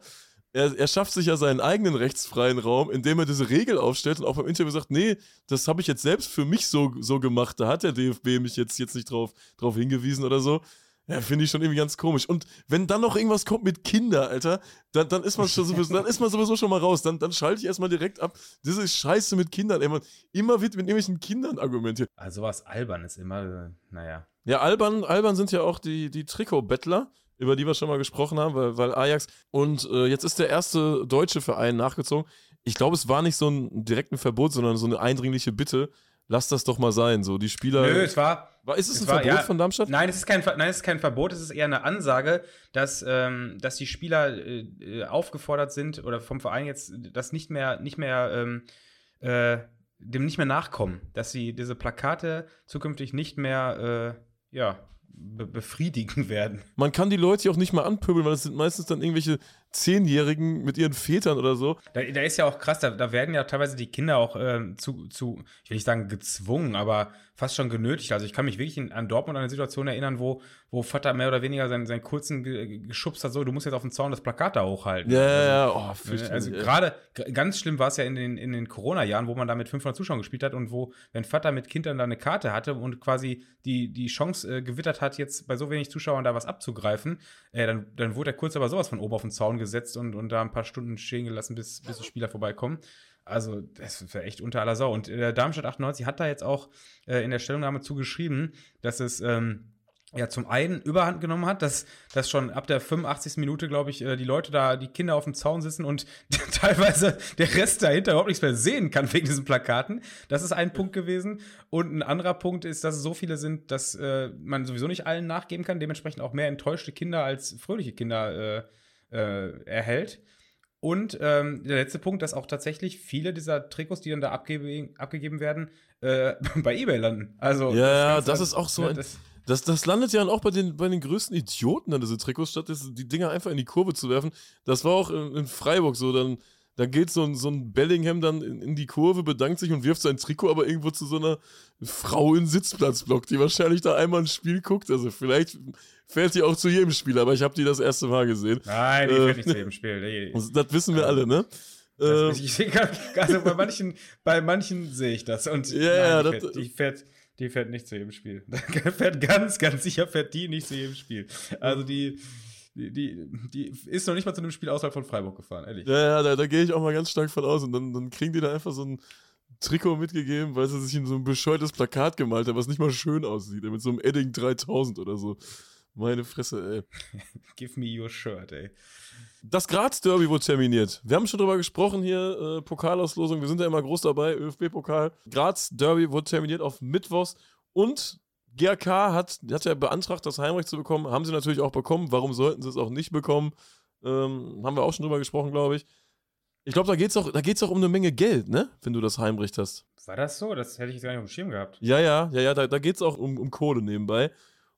Speaker 2: er, er schafft sich ja seinen eigenen rechtsfreien Raum, indem er diese Regel aufstellt und auch beim Interview sagt, nee, das habe ich jetzt selbst für mich so, so gemacht, da hat der DFB mich jetzt, jetzt nicht drauf, drauf hingewiesen oder so. Ja, finde ich schon irgendwie ganz komisch. Und wenn dann noch irgendwas kommt mit Kinder, Alter, dann, dann, ist, man schon sowieso, dann ist man sowieso schon mal raus. Dann, dann schalte ich erstmal direkt ab. Das ist Scheiße mit Kindern. Ey, man, immer wird mit irgendwelchen Kindern argumentiert.
Speaker 1: Also was albern ist immer, äh, naja.
Speaker 2: Ja, albern, albern sind ja auch die, die Trikotbettler, über die wir schon mal gesprochen haben, weil, weil Ajax. Und äh, jetzt ist der erste deutsche Verein nachgezogen. Ich glaube, es war nicht so ein direkten Verbot, sondern so eine eindringliche Bitte. Lass das doch mal sein. So, die Spieler.
Speaker 1: Nö, es war.
Speaker 2: war ist es,
Speaker 1: es
Speaker 2: ein
Speaker 1: war,
Speaker 2: Verbot
Speaker 1: ja,
Speaker 2: von Darmstadt?
Speaker 1: Nein, es ist kein, nein, es ist kein Verbot, es ist eher eine Ansage, dass, ähm, dass die Spieler äh, äh, aufgefordert sind oder vom Verein jetzt das nicht mehr, nicht mehr, ähm, äh, dem nicht mehr nachkommen, dass sie diese Plakate zukünftig nicht mehr, äh, ja, be befriedigen werden.
Speaker 2: Man kann die Leute ja auch nicht mal anpöbeln, weil es sind meistens dann irgendwelche Zehnjährigen mit ihren Vätern oder so.
Speaker 1: Da, da ist ja auch krass, da, da werden ja teilweise die Kinder auch ähm, zu, zu, ich will nicht sagen gezwungen, aber fast schon genötigt. Also ich kann mich wirklich in, an Dortmund an eine Situation erinnern, wo, wo Vater mehr oder weniger seinen, seinen kurzen ge- geschubst hat, so, du musst jetzt auf dem Zaun das Plakat da hochhalten.
Speaker 2: Ja,
Speaker 1: also,
Speaker 2: ja, ja. Oh, fürchterlich,
Speaker 1: Also gerade, ganz schlimm war es ja in den, in den Corona-Jahren, wo man da mit 500 Zuschauern gespielt hat und wo, wenn Vater mit Kindern da eine Karte hatte und quasi die, die Chance äh, gewittert hat, jetzt bei so wenig Zuschauern da was abzugreifen, äh, dann, dann wurde er kurz aber sowas von oben auf den Zaun gesetzt und, und da ein paar Stunden stehen gelassen, bis, bis die Spieler vorbeikommen. Also, das wäre echt unter aller Sau. Und äh, Darmstadt 98 hat da jetzt auch äh, in der Stellungnahme zugeschrieben, dass es ähm, ja zum einen überhand genommen hat, dass, dass schon ab der 85. Minute, glaube ich, äh, die Leute da, die Kinder auf dem Zaun sitzen und teilweise der Rest dahinter überhaupt nichts mehr sehen kann wegen diesen Plakaten. Das ist ein Punkt gewesen. Und ein anderer Punkt ist, dass es so viele sind, dass äh, man sowieso nicht allen nachgeben kann, dementsprechend auch mehr enttäuschte Kinder als fröhliche Kinder äh, äh, erhält. Und ähm, der letzte Punkt, dass auch tatsächlich viele dieser Trikots, die dann da abgebe abgegeben werden, äh, bei eBay landen. Also
Speaker 2: Ja,
Speaker 1: Ganze-
Speaker 2: das ist auch so ein-
Speaker 1: das,
Speaker 2: Das, das landet ja dann auch bei den, bei den größten Idioten dann, diese Trikots, statt das, die Dinger einfach in die Kurve zu werfen. Das war auch in, in Freiburg so. Dann, dann geht so ein, so ein Bellingham dann in, in die Kurve, bedankt sich und wirft sein Trikot aber irgendwo zu so einer Frau in Sitzplatzblock, die wahrscheinlich da einmal ein Spiel guckt. Also vielleicht fällt die auch zu jedem Spiel, aber ich habe die das erste Mal gesehen.
Speaker 1: Nein, die
Speaker 2: Äh,
Speaker 1: fährt nicht zu jedem Spiel. Nee.
Speaker 2: Das wissen wir alle, ne? Ähm,
Speaker 1: ich, also bei manchen, bei manchen sehe ich das. Und
Speaker 2: Ja, ja,
Speaker 1: die,
Speaker 2: das-
Speaker 1: fährt, die, fährt, die fährt nicht zu jedem Spiel. fährt ganz, ganz sicher fährt die nicht zu jedem Spiel. Also die, die, die, die ist noch nicht mal zu einem Spiel außerhalb von Freiburg gefahren, ehrlich.
Speaker 2: Ja, ja, da, da gehe ich auch mal ganz stark von aus. Und dann, dann kriegen die da einfach so ein Trikot mitgegeben, weil sie sich in so ein bescheuertes Plakat gemalt haben, was nicht mal schön aussieht. Mit so einem Edding 3000 oder so. Meine Fresse, ey.
Speaker 1: Give me your shirt, ey.
Speaker 2: Das Graz-Derby wurde terminiert. Wir haben schon drüber gesprochen hier, äh, Pokalauslosung. Wir sind ja immer groß dabei, ÖFB-Pokal. Graz-Derby wurde terminiert auf Mittwochs. Und GRK hat, hat ja beantragt, das Heimrecht zu bekommen. Haben sie natürlich auch bekommen. Warum sollten sie es auch nicht bekommen? Ähm, haben wir auch schon drüber gesprochen, glaube ich. Ich glaube, da geht es auch, da geht's auch um eine Menge Geld, ne? Wenn du das Heimrecht hast.
Speaker 1: War das so? Das hätte ich jetzt gar nicht auf dem Schirm gehabt.
Speaker 2: Ja, ja, ja, ja, da, da geht es auch um, um Kohle nebenbei.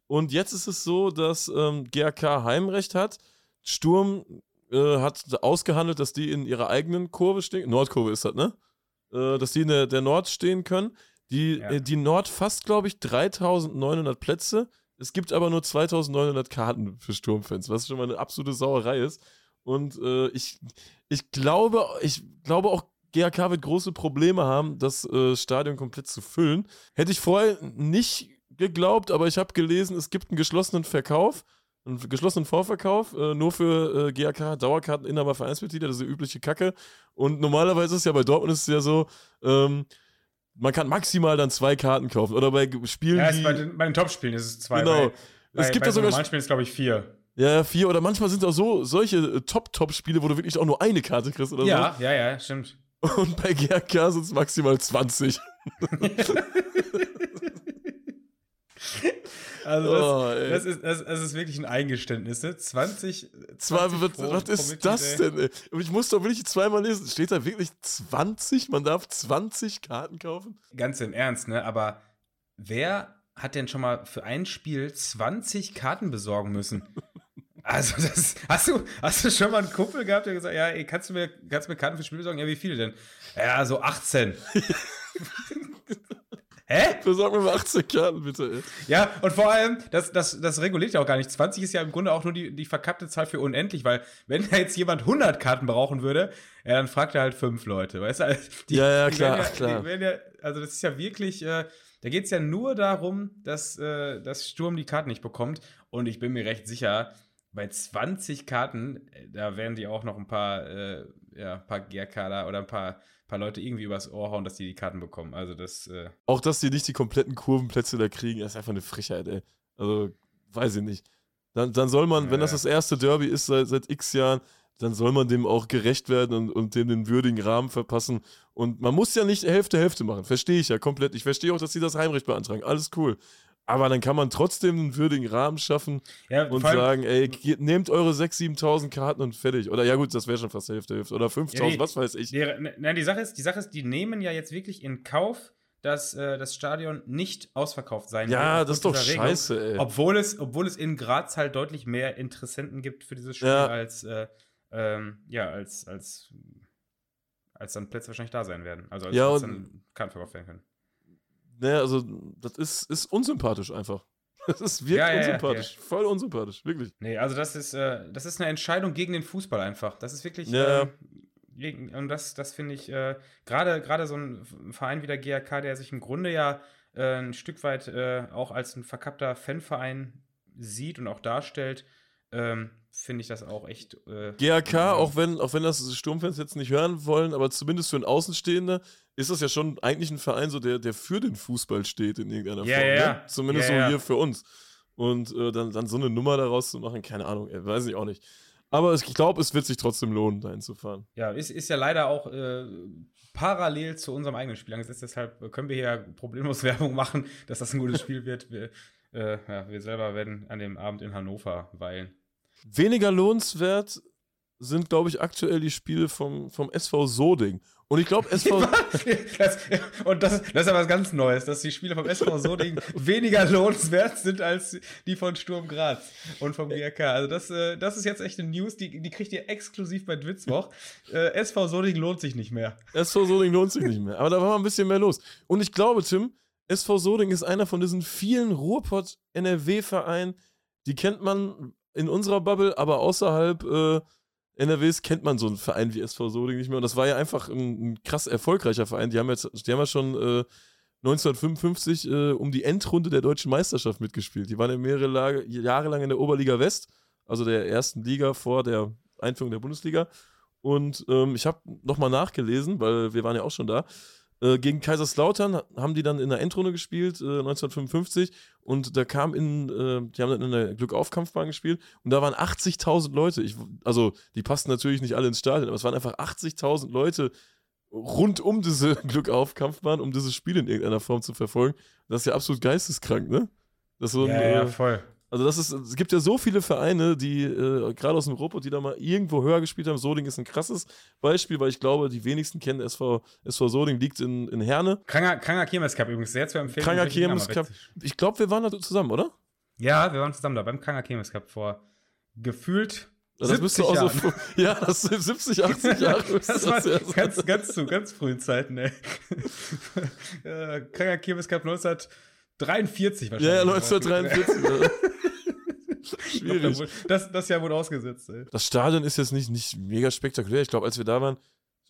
Speaker 2: Und jetzt ist es so, dass ähm, GRK Heimrecht hat. Sturm äh, hat ausgehandelt, dass die in ihrer eigenen Kurve stehen. Nordkurve ist das, ne? Äh, dass die in der, der Nord stehen können. Die,
Speaker 1: Ja.
Speaker 2: äh, die Nord fasst, glaube ich, 3900 Plätze. Es gibt aber nur 2900 Karten für Sturmfans, was schon mal eine absolute Sauerei ist. Und äh, ich, ich, glaube, ich glaube auch, GRK wird große Probleme haben, das äh, Stadion komplett zu füllen. Hätte ich vorher nicht geglaubt, aber ich habe gelesen, es gibt einen geschlossenen Verkauf, einen geschlossenen Vorverkauf, äh, nur für äh, GRK Dauerkarteninhaber Vereinsmitglieder, das ist die übliche Kacke. Und normalerweise ist es ja bei Dortmund ist es ja so, ähm, man kann maximal dann zwei Karten kaufen. Oder bei Spielen,
Speaker 1: Ja, ist bei, den, bei den Topspielen ist es zwei.
Speaker 2: Genau.
Speaker 1: Bei,
Speaker 2: es gibt
Speaker 1: bei
Speaker 2: ja sogar
Speaker 1: Spielen ist glaube ich vier.
Speaker 2: ja, vier oder manchmal sind es auch so solche äh, Top-Top-Spiele, wo du wirklich auch nur eine Karte kriegst oder
Speaker 1: Ja, ja, ja, stimmt.
Speaker 2: so. Und bei GRK sind es maximal 20.
Speaker 1: Also das,
Speaker 2: Oh,
Speaker 1: das, ist, das, das ist wirklich ein Eingeständnis. Ne? 20, 20
Speaker 2: Zwar, was, was ist das denn? Ey? Ich musste doch wirklich zweimal lesen. Steht da wirklich 20? Man darf 20 Karten kaufen?
Speaker 1: Ganz im Ernst, ne? Aber wer hat denn schon mal für ein Spiel 20 Karten besorgen müssen? Also, das, hast, du, hast du schon mal einen Kumpel gehabt, der gesagt hat, ja, ey, kannst du mir, kannst du mir Karten fürs Spiel besorgen? Ja, wie viele denn? Ja, so 18. Hä?
Speaker 2: Besorg mir mal 18 Karten, bitte.
Speaker 1: Ja, und vor allem, das, das, das reguliert ja auch gar nicht. 20 ist ja im Grunde auch nur die, die verkappte Zahl für unendlich, weil wenn da jetzt jemand 100 Karten brauchen würde, ja, dann fragt er halt fünf Leute, weißt du?
Speaker 2: Die, ja, ja, klar, ja, klar.
Speaker 1: Ja, also das ist ja wirklich, äh, da geht es ja nur darum, dass, äh, dass Sturm die Karten nicht bekommt. Und ich bin mir recht sicher, bei 20 Karten, äh, da werden die auch noch ein paar, äh, ja, ein paar Gärkader oder ein paar paar Leute irgendwie übers Ohr hauen, dass die die Karten bekommen. Also das. Äh
Speaker 2: auch, dass die nicht die kompletten Kurvenplätze da kriegen, ist einfach eine Frechheit, ey. Also, weiß ich nicht. Dann, dann soll man, ja, wenn das das erste Derby ist seit, seit x Jahren, dann soll man dem auch gerecht werden und, und dem den würdigen Rahmen verpassen. Und man muss ja nicht Hälfte Hälfte machen. Verstehe ich ja komplett. Ich verstehe auch, dass sie das Heimrecht beantragen. Alles cool. Aber dann kann man trotzdem einen würdigen Rahmen schaffen ja, und sagen, ey, nehmt eure 6.000, 7.000 Karten und fertig. Oder ja gut, das wäre schon fast Hälfte, Hälfte. Oder 5.000, ja, was weiß ich.
Speaker 1: Die, nein, die Sache, ist, die Sache ist, die nehmen ja jetzt wirklich in Kauf, dass äh, das Stadion nicht ausverkauft sein
Speaker 2: wird. Ja, das ist doch scheiße,
Speaker 1: ey. Obwohl es, obwohl es in Graz halt deutlich mehr Interessenten gibt für dieses Spiel ja. als, äh, ähm, ja, als, als, als dann Plätze wahrscheinlich da sein werden. Also als
Speaker 2: ja,
Speaker 1: dann Karten verkauft werden können.
Speaker 2: Naja, also, das ist, ist unsympathisch einfach. Das ist wirklich ja, ja, unsympathisch. Ja, Voll unsympathisch, wirklich.
Speaker 1: Nee, also das ist, äh, das ist eine Entscheidung gegen den Fußball einfach. Das ist wirklich. Ja. Äh, und das, das finde ich, äh, gerade so ein Verein wie der GAK, der sich im Grunde ja äh, ein Stück weit äh, auch als ein verkappter Fanverein sieht und auch darstellt, ähm, finde ich das auch echt.
Speaker 2: Äh, GAK, auch wenn, auch wenn das Sturmfans jetzt nicht hören wollen, aber zumindest für einen Außenstehender ist das ja schon eigentlich ein Verein, so der, der für den Fußball steht in irgendeiner
Speaker 1: ja,
Speaker 2: Form.
Speaker 1: Ja,
Speaker 2: ne? Zumindest
Speaker 1: ja,
Speaker 2: so hier für uns. Und äh, dann, dann so eine Nummer daraus zu machen, keine Ahnung, ey, weiß ich auch nicht. Aber ich glaube, es wird sich trotzdem lohnen, dahin zu fahren.
Speaker 1: Ja, ist, ist ja leider auch äh, parallel zu unserem eigenen Spiel angesetzt. Deshalb können wir hier problemlos Werbung machen, dass das ein gutes Spiel wird. Wir, äh, ja, wir selber werden an dem Abend in Hannover weilen.
Speaker 2: Weniger lohnenswert sind, glaube ich, aktuell die Spiele vom, vom SV Soding. Und ich glaube, SV.
Speaker 1: das, und das, das ist ja was ganz Neues, dass die Spiele vom SV Soding weniger lohnenswert sind als die von Sturm Graz und vom GRK. Also, das, äh, das ist jetzt echt eine News, die, die kriegt ihr exklusiv bei Dwitzwoch. Äh, SV Soding lohnt sich nicht mehr.
Speaker 2: SV Soding lohnt sich nicht mehr. Aber da war mal ein bisschen mehr los. Und ich glaube, Tim, SV Soding ist einer von diesen vielen Ruhrpott-NRW-Vereinen, die kennt man in unserer Bubble, aber außerhalb äh, NRWs kennt man so einen Verein wie SV Soding nicht mehr. Und das war ja einfach ein, ein krass erfolgreicher Verein. Die haben jetzt, die haben ja schon äh, 1955 äh, um die Endrunde der deutschen Meisterschaft mitgespielt. Die waren ja mehrere Lage, Jahre lang in der Oberliga West, also der ersten Liga vor der Einführung der Bundesliga. Und ähm, ich habe nochmal nachgelesen, weil wir waren ja auch schon da. Äh, gegen Kaiserslautern haben die dann in der Endrunde gespielt, äh, 1955. Und da kam in, äh, die haben dann in der Glückaufkampfbahn gespielt. Und da waren 80.000 Leute. Ich, also, die passten natürlich nicht alle ins Stadion, aber es waren einfach 80.000 Leute rund um diese Glückaufkampfbahn, um dieses Spiel in irgendeiner Form zu verfolgen. Das ist ja absolut geisteskrank, ne?
Speaker 1: Das so ein, ja, ja, äh, voll.
Speaker 2: Also das ist, es gibt ja so viele Vereine, die äh, gerade aus dem Robot, die da mal irgendwo höher gespielt haben. Soding ist ein krasses Beispiel, weil ich glaube, die wenigsten kennen SV, SV Soding, liegt in, in Herne.
Speaker 1: Kranger, Kranger Kirmes Cup übrigens, sehr zu empfehlen.
Speaker 2: Kranger Kirmes Cup. Ich glaube, wir waren da zusammen, oder?
Speaker 1: Ja, wir waren zusammen da beim Kranger Kirmes Cup vor gefühlt
Speaker 2: das 70 auch Jahren. so, ja, das sind 70, 80 Jahre.
Speaker 1: das, das war ja ganz, ganz zu ganz frühen Zeiten, ey. Kranger Kirmes Cup 1943 wahrscheinlich.
Speaker 2: Ja, 1943.
Speaker 1: Schwierig. Das, das Jahr wurde ausgesetzt, ey.
Speaker 2: Das Stadion ist jetzt nicht, nicht mega spektakulär. Ich glaube, als wir da waren,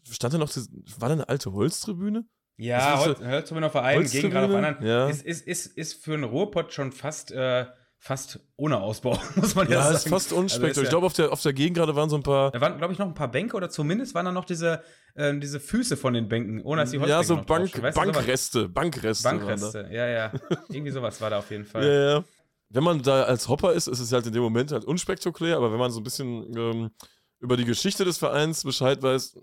Speaker 2: stand da noch, war da eine alte Holztribüne?
Speaker 1: Ja, Holz, Holztribüne auf einen, gegen gerade auf anderen. Ja. Ist, ist, ist, ist für einen Ruhrpott schon fast, äh, fast ohne Ausbau, muss man ja, ja sagen. Ja, ist
Speaker 2: fast unspektakulär. Also ich glaube, auf der, auf der Gegend gerade waren so ein paar.
Speaker 1: Da waren, glaube ich, noch ein paar Bänke oder zumindest waren da noch diese, äh, diese Füße von den Bänken, ohne dass die Holzbänke
Speaker 2: Ja, so Bank, Bankreste, Bankreste.
Speaker 1: Bankreste, ja, ja. Irgendwie sowas war da auf jeden Fall.
Speaker 2: Ja, ja wenn man da als Hopper ist, ist es halt in dem Moment halt unspektakulär, aber wenn man so ein bisschen ähm, über die Geschichte des Vereins Bescheid weiß,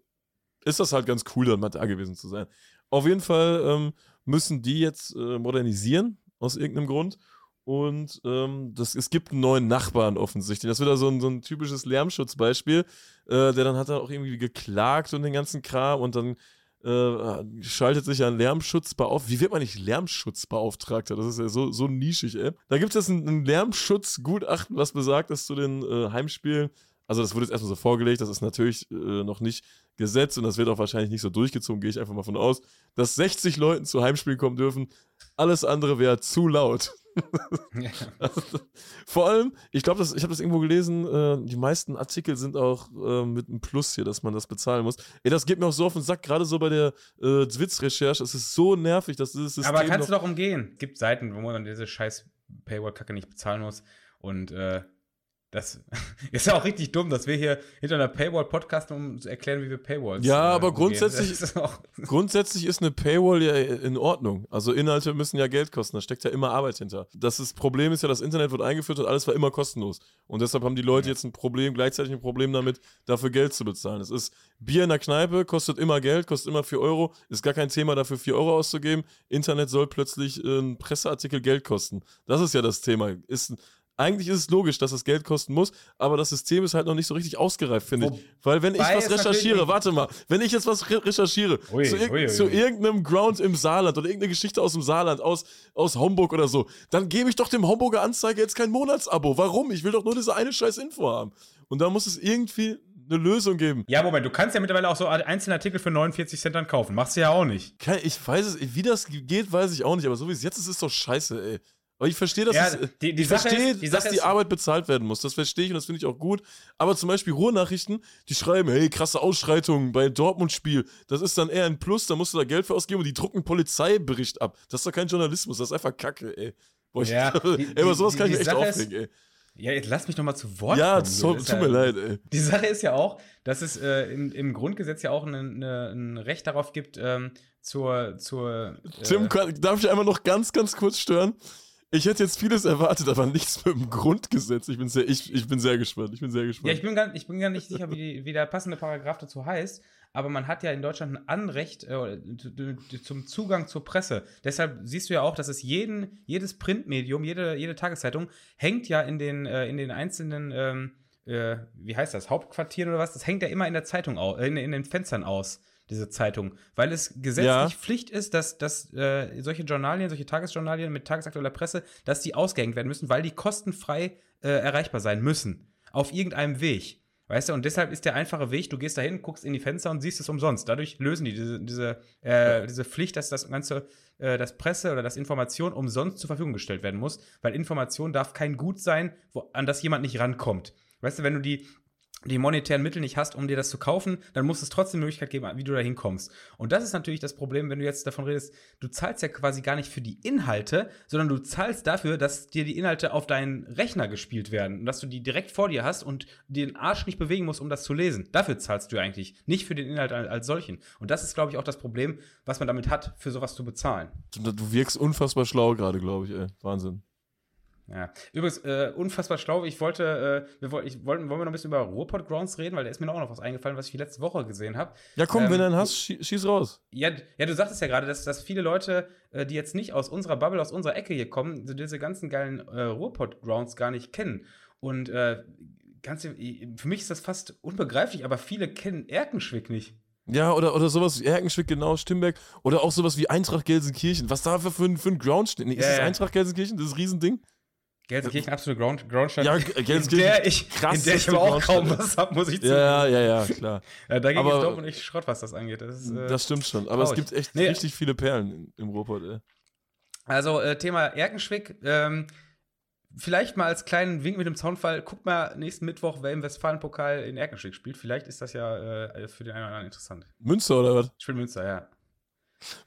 Speaker 2: ist das halt ganz cool, dann mal da gewesen zu sein. Auf jeden Fall ähm, müssen die jetzt äh, modernisieren, aus irgendeinem Grund. Und ähm, das, es gibt einen neuen Nachbarn offensichtlich. Das ist wieder so ein, so ein typisches Lärmschutzbeispiel. Äh, der dann hat er auch irgendwie geklagt und den ganzen Kram und dann äh, schaltet sich ein Lärmschutzbeauftragter. Wie wird man nicht Lärmschutzbeauftragter? Das ist ja so, so nischig, ey. Da gibt es ein, ein Lärmschutzgutachten, was besagt, dass zu den äh, Heimspielen Also das wurde jetzt erstmal so vorgelegt, das ist natürlich äh, noch nicht Gesetz und das wird auch wahrscheinlich nicht so durchgezogen, gehe ich einfach mal von aus, dass 60 Leuten zu Heimspielen kommen dürfen. Alles andere wäre zu laut. Ja. Also, vor allem, ich glaube, ich habe das irgendwo gelesen, äh, die meisten Artikel sind auch äh, mit einem Plus hier, dass man das bezahlen muss. Ey, das geht mir auch so auf den Sack, gerade so bei der äh, Zwitz-Recherche. Es ist so nervig, dass dieses
Speaker 1: System. Aber kannst du doch umgehen. Es gibt Seiten, wo man diese scheiß Paywall-Kacke nicht bezahlen muss. Und äh, das ist ja auch richtig dumm, dass wir hier hinter einer Paywall podcasten, um zu erklären, wie wir Paywalls
Speaker 2: Ja, äh, aber grundsätzlich ist, grundsätzlich ist eine Paywall ja in Ordnung. Also Inhalte müssen ja Geld kosten, da steckt ja immer Arbeit hinter. Das ist, Problem ist ja, das Internet wird eingeführt und alles war immer kostenlos. Und deshalb haben die Leute jetzt ein Problem, gleichzeitig ein Problem damit, dafür Geld zu bezahlen. Es ist Bier in der Kneipe, kostet immer Geld, kostet immer 4 Euro, ist gar kein Thema dafür 4 Euro auszugeben. Internet soll plötzlich äh, ein Presseartikel Geld kosten. Das ist ja das Thema. Ist eigentlich ist es logisch, dass es Geld kosten muss, aber das System ist halt noch nicht so richtig ausgereift, finde ich. Weil wenn ich was recherchiere, warte mal, wenn ich jetzt was re recherchiere ui, zu, ir ui, ui, zu, irgendeinem Ground im Saarland oder irgendeine Geschichte aus dem Saarland, aus, aus Homburg oder so, dann gebe ich doch dem Homburger Anzeiger jetzt kein Monatsabo. Warum? Ich will doch nur diese eine scheiß Info haben. Und da muss es irgendwie eine Lösung geben.
Speaker 1: Ja, Moment, du kannst ja mittlerweile auch so einzelne Artikel für 49 Cent dann kaufen. Machst du ja auch nicht.
Speaker 2: Ich weiß es, wie das geht, weiß ich auch nicht, aber so wie es jetzt ist, ist doch scheiße, ey. Aber ich verstehe, dass, ja, es, die, die ich verstehe, ist, die dass die Arbeit bezahlt werden muss. Das verstehe ich und das finde ich auch gut. Aber zum Beispiel Ruhrnachrichten, die schreiben, hey, krasse Ausschreitungen bei Dortmund-Spiel. Das ist dann eher ein Plus, da musst du da Geld für ausgeben und die drucken Polizeibericht ab. Das ist doch kein Journalismus, das ist einfach Kacke, ey. Boah, ja, die, ey, aber sowas kann ich mir echt Sache aufregen, ey.
Speaker 1: Ja, jetzt lass mich doch mal zu Wort
Speaker 2: ja, kommen. Ja, tut mir leid, ey.
Speaker 1: Die Sache ist ja auch, dass es äh, im, im, Grundgesetz ja auch eine, ein Recht darauf gibt, ähm, zur. zur
Speaker 2: äh, Tim, darf ich einmal noch ganz, ganz kurz stören? Ich hätte jetzt vieles erwartet, aber nichts mit dem Grundgesetz. Ich bin sehr, ich, ich bin sehr gespannt. Ich bin sehr gespannt.
Speaker 1: Ja, ich bin gar, ich bin gar nicht sicher, wie, wie der passende Paragraph dazu heißt. Aber man hat ja in Deutschland ein Anrecht äh, zum Zugang zur Presse. Deshalb siehst du ja auch, dass es jeden, jedes Printmedium, jede, jede Tageszeitung hängt ja in den, äh, in den einzelnen, ähm, äh, wie heißt das, Hauptquartieren oder was? Das hängt ja immer in der Zeitung aus, in, in den Fenstern aus diese Zeitung, weil es gesetzlich ja. Pflicht ist, dass, dass äh, solche Journalien, solche Tagesjournalien mit tagesaktueller Presse, dass die ausgehängt werden müssen, weil die kostenfrei äh, erreichbar sein müssen. Auf irgendeinem Weg. Weißt du, und deshalb ist der einfache Weg, du gehst dahin, guckst in die Fenster und siehst es umsonst. Dadurch lösen die diese, diese, äh, diese Pflicht, dass das ganze, äh, das Presse oder das Information umsonst zur Verfügung gestellt werden muss, weil Information darf kein Gut sein, wo, an das jemand nicht rankommt. Weißt du, wenn du die die monetären Mittel nicht hast, um dir das zu kaufen, dann muss es trotzdem eine Möglichkeit geben, wie du da hinkommst. Und das ist natürlich das Problem, wenn du jetzt davon redest, du zahlst ja quasi gar nicht für die Inhalte, sondern du zahlst dafür, dass dir die Inhalte auf deinen Rechner gespielt werden und dass du die direkt vor dir hast und den Arsch nicht bewegen musst, um das zu lesen. Dafür zahlst du eigentlich, nicht für den Inhalt als solchen. Und das ist, glaube ich, auch das Problem, was man damit hat, für sowas zu bezahlen.
Speaker 2: Du wirkst unfassbar schlau gerade, glaube ich, ey. Wahnsinn.
Speaker 1: Ja, übrigens, äh, unfassbar schlau. Ich wollte, äh, wir wollten, ich wollten, wollen wir noch ein bisschen über Ruhrpott Grounds reden, weil da ist mir auch noch was eingefallen, was ich letzte Woche gesehen habe.
Speaker 2: Ja, komm, ähm, wenn du einen hast, schieß raus.
Speaker 1: Ja, ja, du sagtest ja gerade, dass, dass viele Leute, äh, die jetzt nicht aus unserer Bubble, aus unserer Ecke hier kommen, diese ganzen geilen äh, Ruhrpott Grounds gar nicht kennen. Und äh, ganz, für mich ist das fast unbegreiflich, aber viele kennen Erkenschwick nicht.
Speaker 2: Ja, oder, oder sowas wie Erkenschwick, genau, Stimberg. Oder auch sowas wie Eintracht Gelsenkirchen. Was da für, für, für ein Ground steht. Nee, ist ja, das Eintracht Gelsenkirchen, das Riesending?
Speaker 1: Gelsenkirchen absolute Ground, Groundstadt. Ja, Gelsenkirchen. In der ich, in der ich aber auch kaum was habe, muss ich
Speaker 2: zugeben. Ja, ja, ja, klar.
Speaker 1: ja, dagegen aber, ist Dortmund echt Schrott, was das angeht. Das, ist,
Speaker 2: äh, das stimmt schon. Aber traurig. es gibt echt nee, richtig viele Perlen im Ruhrpott, ey.
Speaker 1: Also, äh, Thema Erkenschwick. Ähm, vielleicht mal als kleinen Wink mit dem Zaunfall. Guckt mal nächsten Mittwoch, wer im Westfalenpokal in Erkenschwick spielt. Vielleicht ist das ja äh, für den einen oder anderen interessant.
Speaker 2: Münster oder was?
Speaker 1: Ich spiele Münster, ja.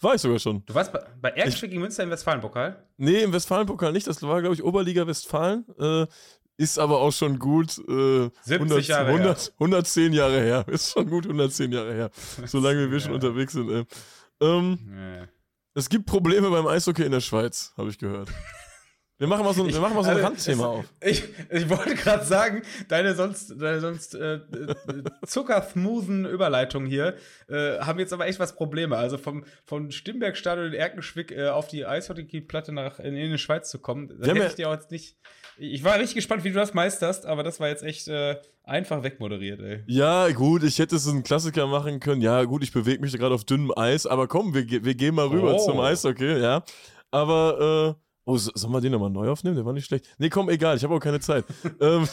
Speaker 2: War ich sogar schon.
Speaker 1: Du warst bei, bei Erkenschwick gegen Münster im Westfalenpokal?
Speaker 2: Nee, im Westfalenpokal nicht. Das war, glaube ich, Oberliga Westfalen. Äh, ist aber auch schon gut äh,
Speaker 1: 100, Jahre 100,
Speaker 2: her. 110 Jahre her. Ist schon gut 110 Jahre her. Solange wir schon unterwegs sind. Äh. Ähm, ja. Es gibt Probleme beim Eishockey in der Schweiz, habe ich gehört. Wir machen mal so, wir machen mal so ein also, Randthema auf.
Speaker 1: Ich, ich wollte gerade sagen, deine sonst, deine sonst äh, zuckersmoothen Überleitungen hier äh, haben jetzt aber echt was Probleme. Also vom, vom Stimbergstadion in Erkenschwick äh, auf die Eishockeyplatte nach in, in die Schweiz zu kommen, das hätte ich dir auch jetzt nicht. Ich war richtig gespannt, wie du das meisterst, aber das war jetzt echt äh, einfach wegmoderiert, ey.
Speaker 2: Ja, gut, ich hätte es einen Klassiker machen können. Ja, gut, ich bewege mich gerade auf dünnem Eis, aber komm, wir, wir gehen mal rüber oh. zum Eishockey, ja. Aber äh, Oh, sollen wir den nochmal neu aufnehmen? Der war nicht schlecht. Nee, komm, egal, ich habe auch keine Zeit. ähm,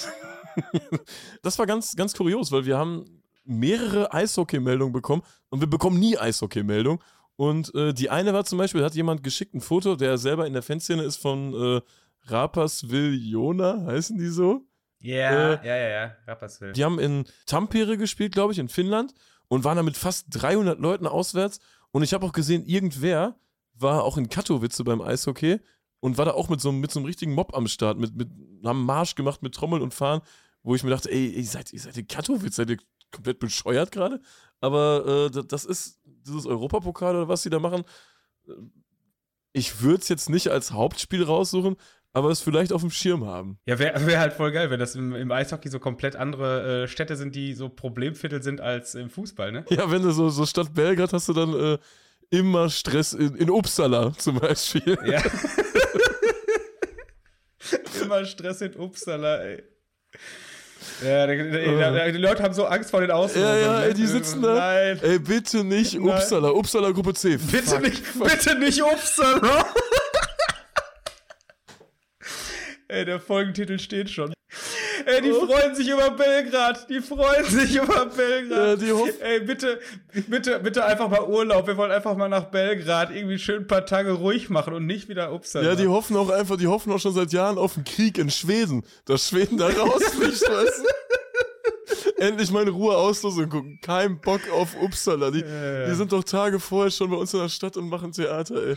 Speaker 2: das war ganz, ganz kurios, weil wir haben mehrere Eishockey-Meldungen bekommen und wir bekommen nie Eishockey-Meldungen. Und äh, die eine war zum Beispiel, hat jemand geschickt ein Foto, der selber in der Fanszene ist von äh, Rapperswil Jona, heißen die so?
Speaker 1: Ja, äh, ja, ja, ja, Rapperswil.
Speaker 2: Die haben in Tampere gespielt, glaube ich, in Finnland und waren da mit fast 300 Leuten auswärts. Und ich habe auch gesehen, irgendwer war auch in Katowice beim Eishockey und war da auch mit so, mit so einem richtigen Mob am Start, mit, mit, haben Marsch gemacht mit Trommeln und Fahren, wo ich mir dachte, ey, ihr seid, ihr seid in Katowice, seid ihr komplett bescheuert gerade? Aber äh, das ist dieses Europapokal oder was sie da machen. Ich würde es jetzt nicht als Hauptspiel raussuchen, aber es vielleicht auf dem Schirm haben.
Speaker 1: Ja, wäre wär halt voll geil, wenn das im, im Eishockey so komplett andere äh, Städte sind, die so Problemviertel sind als im Fußball, ne?
Speaker 2: Ja, wenn du so, so Stadt Belgrad hast du dann äh, immer Stress in, in Uppsala zum Beispiel. Ja.
Speaker 1: immer Stress in Uppsala, ey. Ja, die, die, die, Leute haben so Angst vor den Auslosungen.
Speaker 2: Ja, ja, ne? ey, die sitzen da. Nein. Ey, bitte nicht Nein. Uppsala. Uppsala Gruppe C.
Speaker 1: Bitte fuck, nicht, bitte nicht Uppsala. ey, der Folgentitel steht schon. Ey, die oh. freuen sich über Belgrad. Die freuen sich über Belgrad. Ja, Ey, bitte, bitte, bitte einfach mal Urlaub. Wir wollen einfach mal nach Belgrad irgendwie schön ein paar Tage ruhig machen und nicht wieder Uppsala.
Speaker 2: Ja, die hoffen auch einfach, die hoffen auch schon seit Jahren auf einen Krieg in Schweden, dass Schweden da rausfliegt, weißt du? Endlich mal eine Ruhe auslösen gucken. Kein Bock auf Uppsala. Die, ja, die sind doch Tage vorher schon bei uns in der Stadt und machen Theater, ey.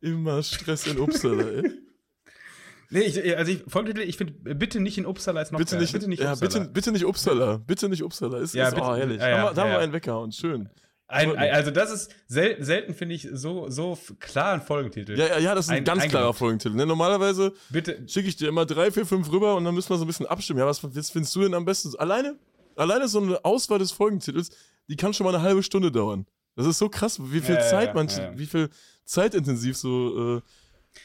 Speaker 2: Immer Stress in Uppsala, ey.
Speaker 1: Nee, ich, also ich, Folgentitel, ich finde, bitte nicht in Uppsala ist noch
Speaker 2: bitte Nicht, bitte nicht ja, Uppsala. Bitte, bitte nicht Uppsala. Bitte nicht Uppsala. Ist, ja, ist, bitte, oh, herrlich. Ja, ja, da haben wir einen weggehauen. Schön.
Speaker 1: Ein, ein, also das ist selten, selten finde ich, so, so klar ein Folgentitel.
Speaker 2: Ja, ja, ja, das ist ein, ein ganz klarer Folgentitel. Ne? Normalerweise schicke ich dir immer drei, vier, fünf rüber und dann müssen wir so ein bisschen abstimmen. Ja, was, findest du denn am besten? Alleine, alleine so eine Auswahl des Folgentitels, die kann schon mal eine halbe Stunde dauern. Das ist so krass, wie viel ja, Zeit manche, wie viel zeitintensiv so äh,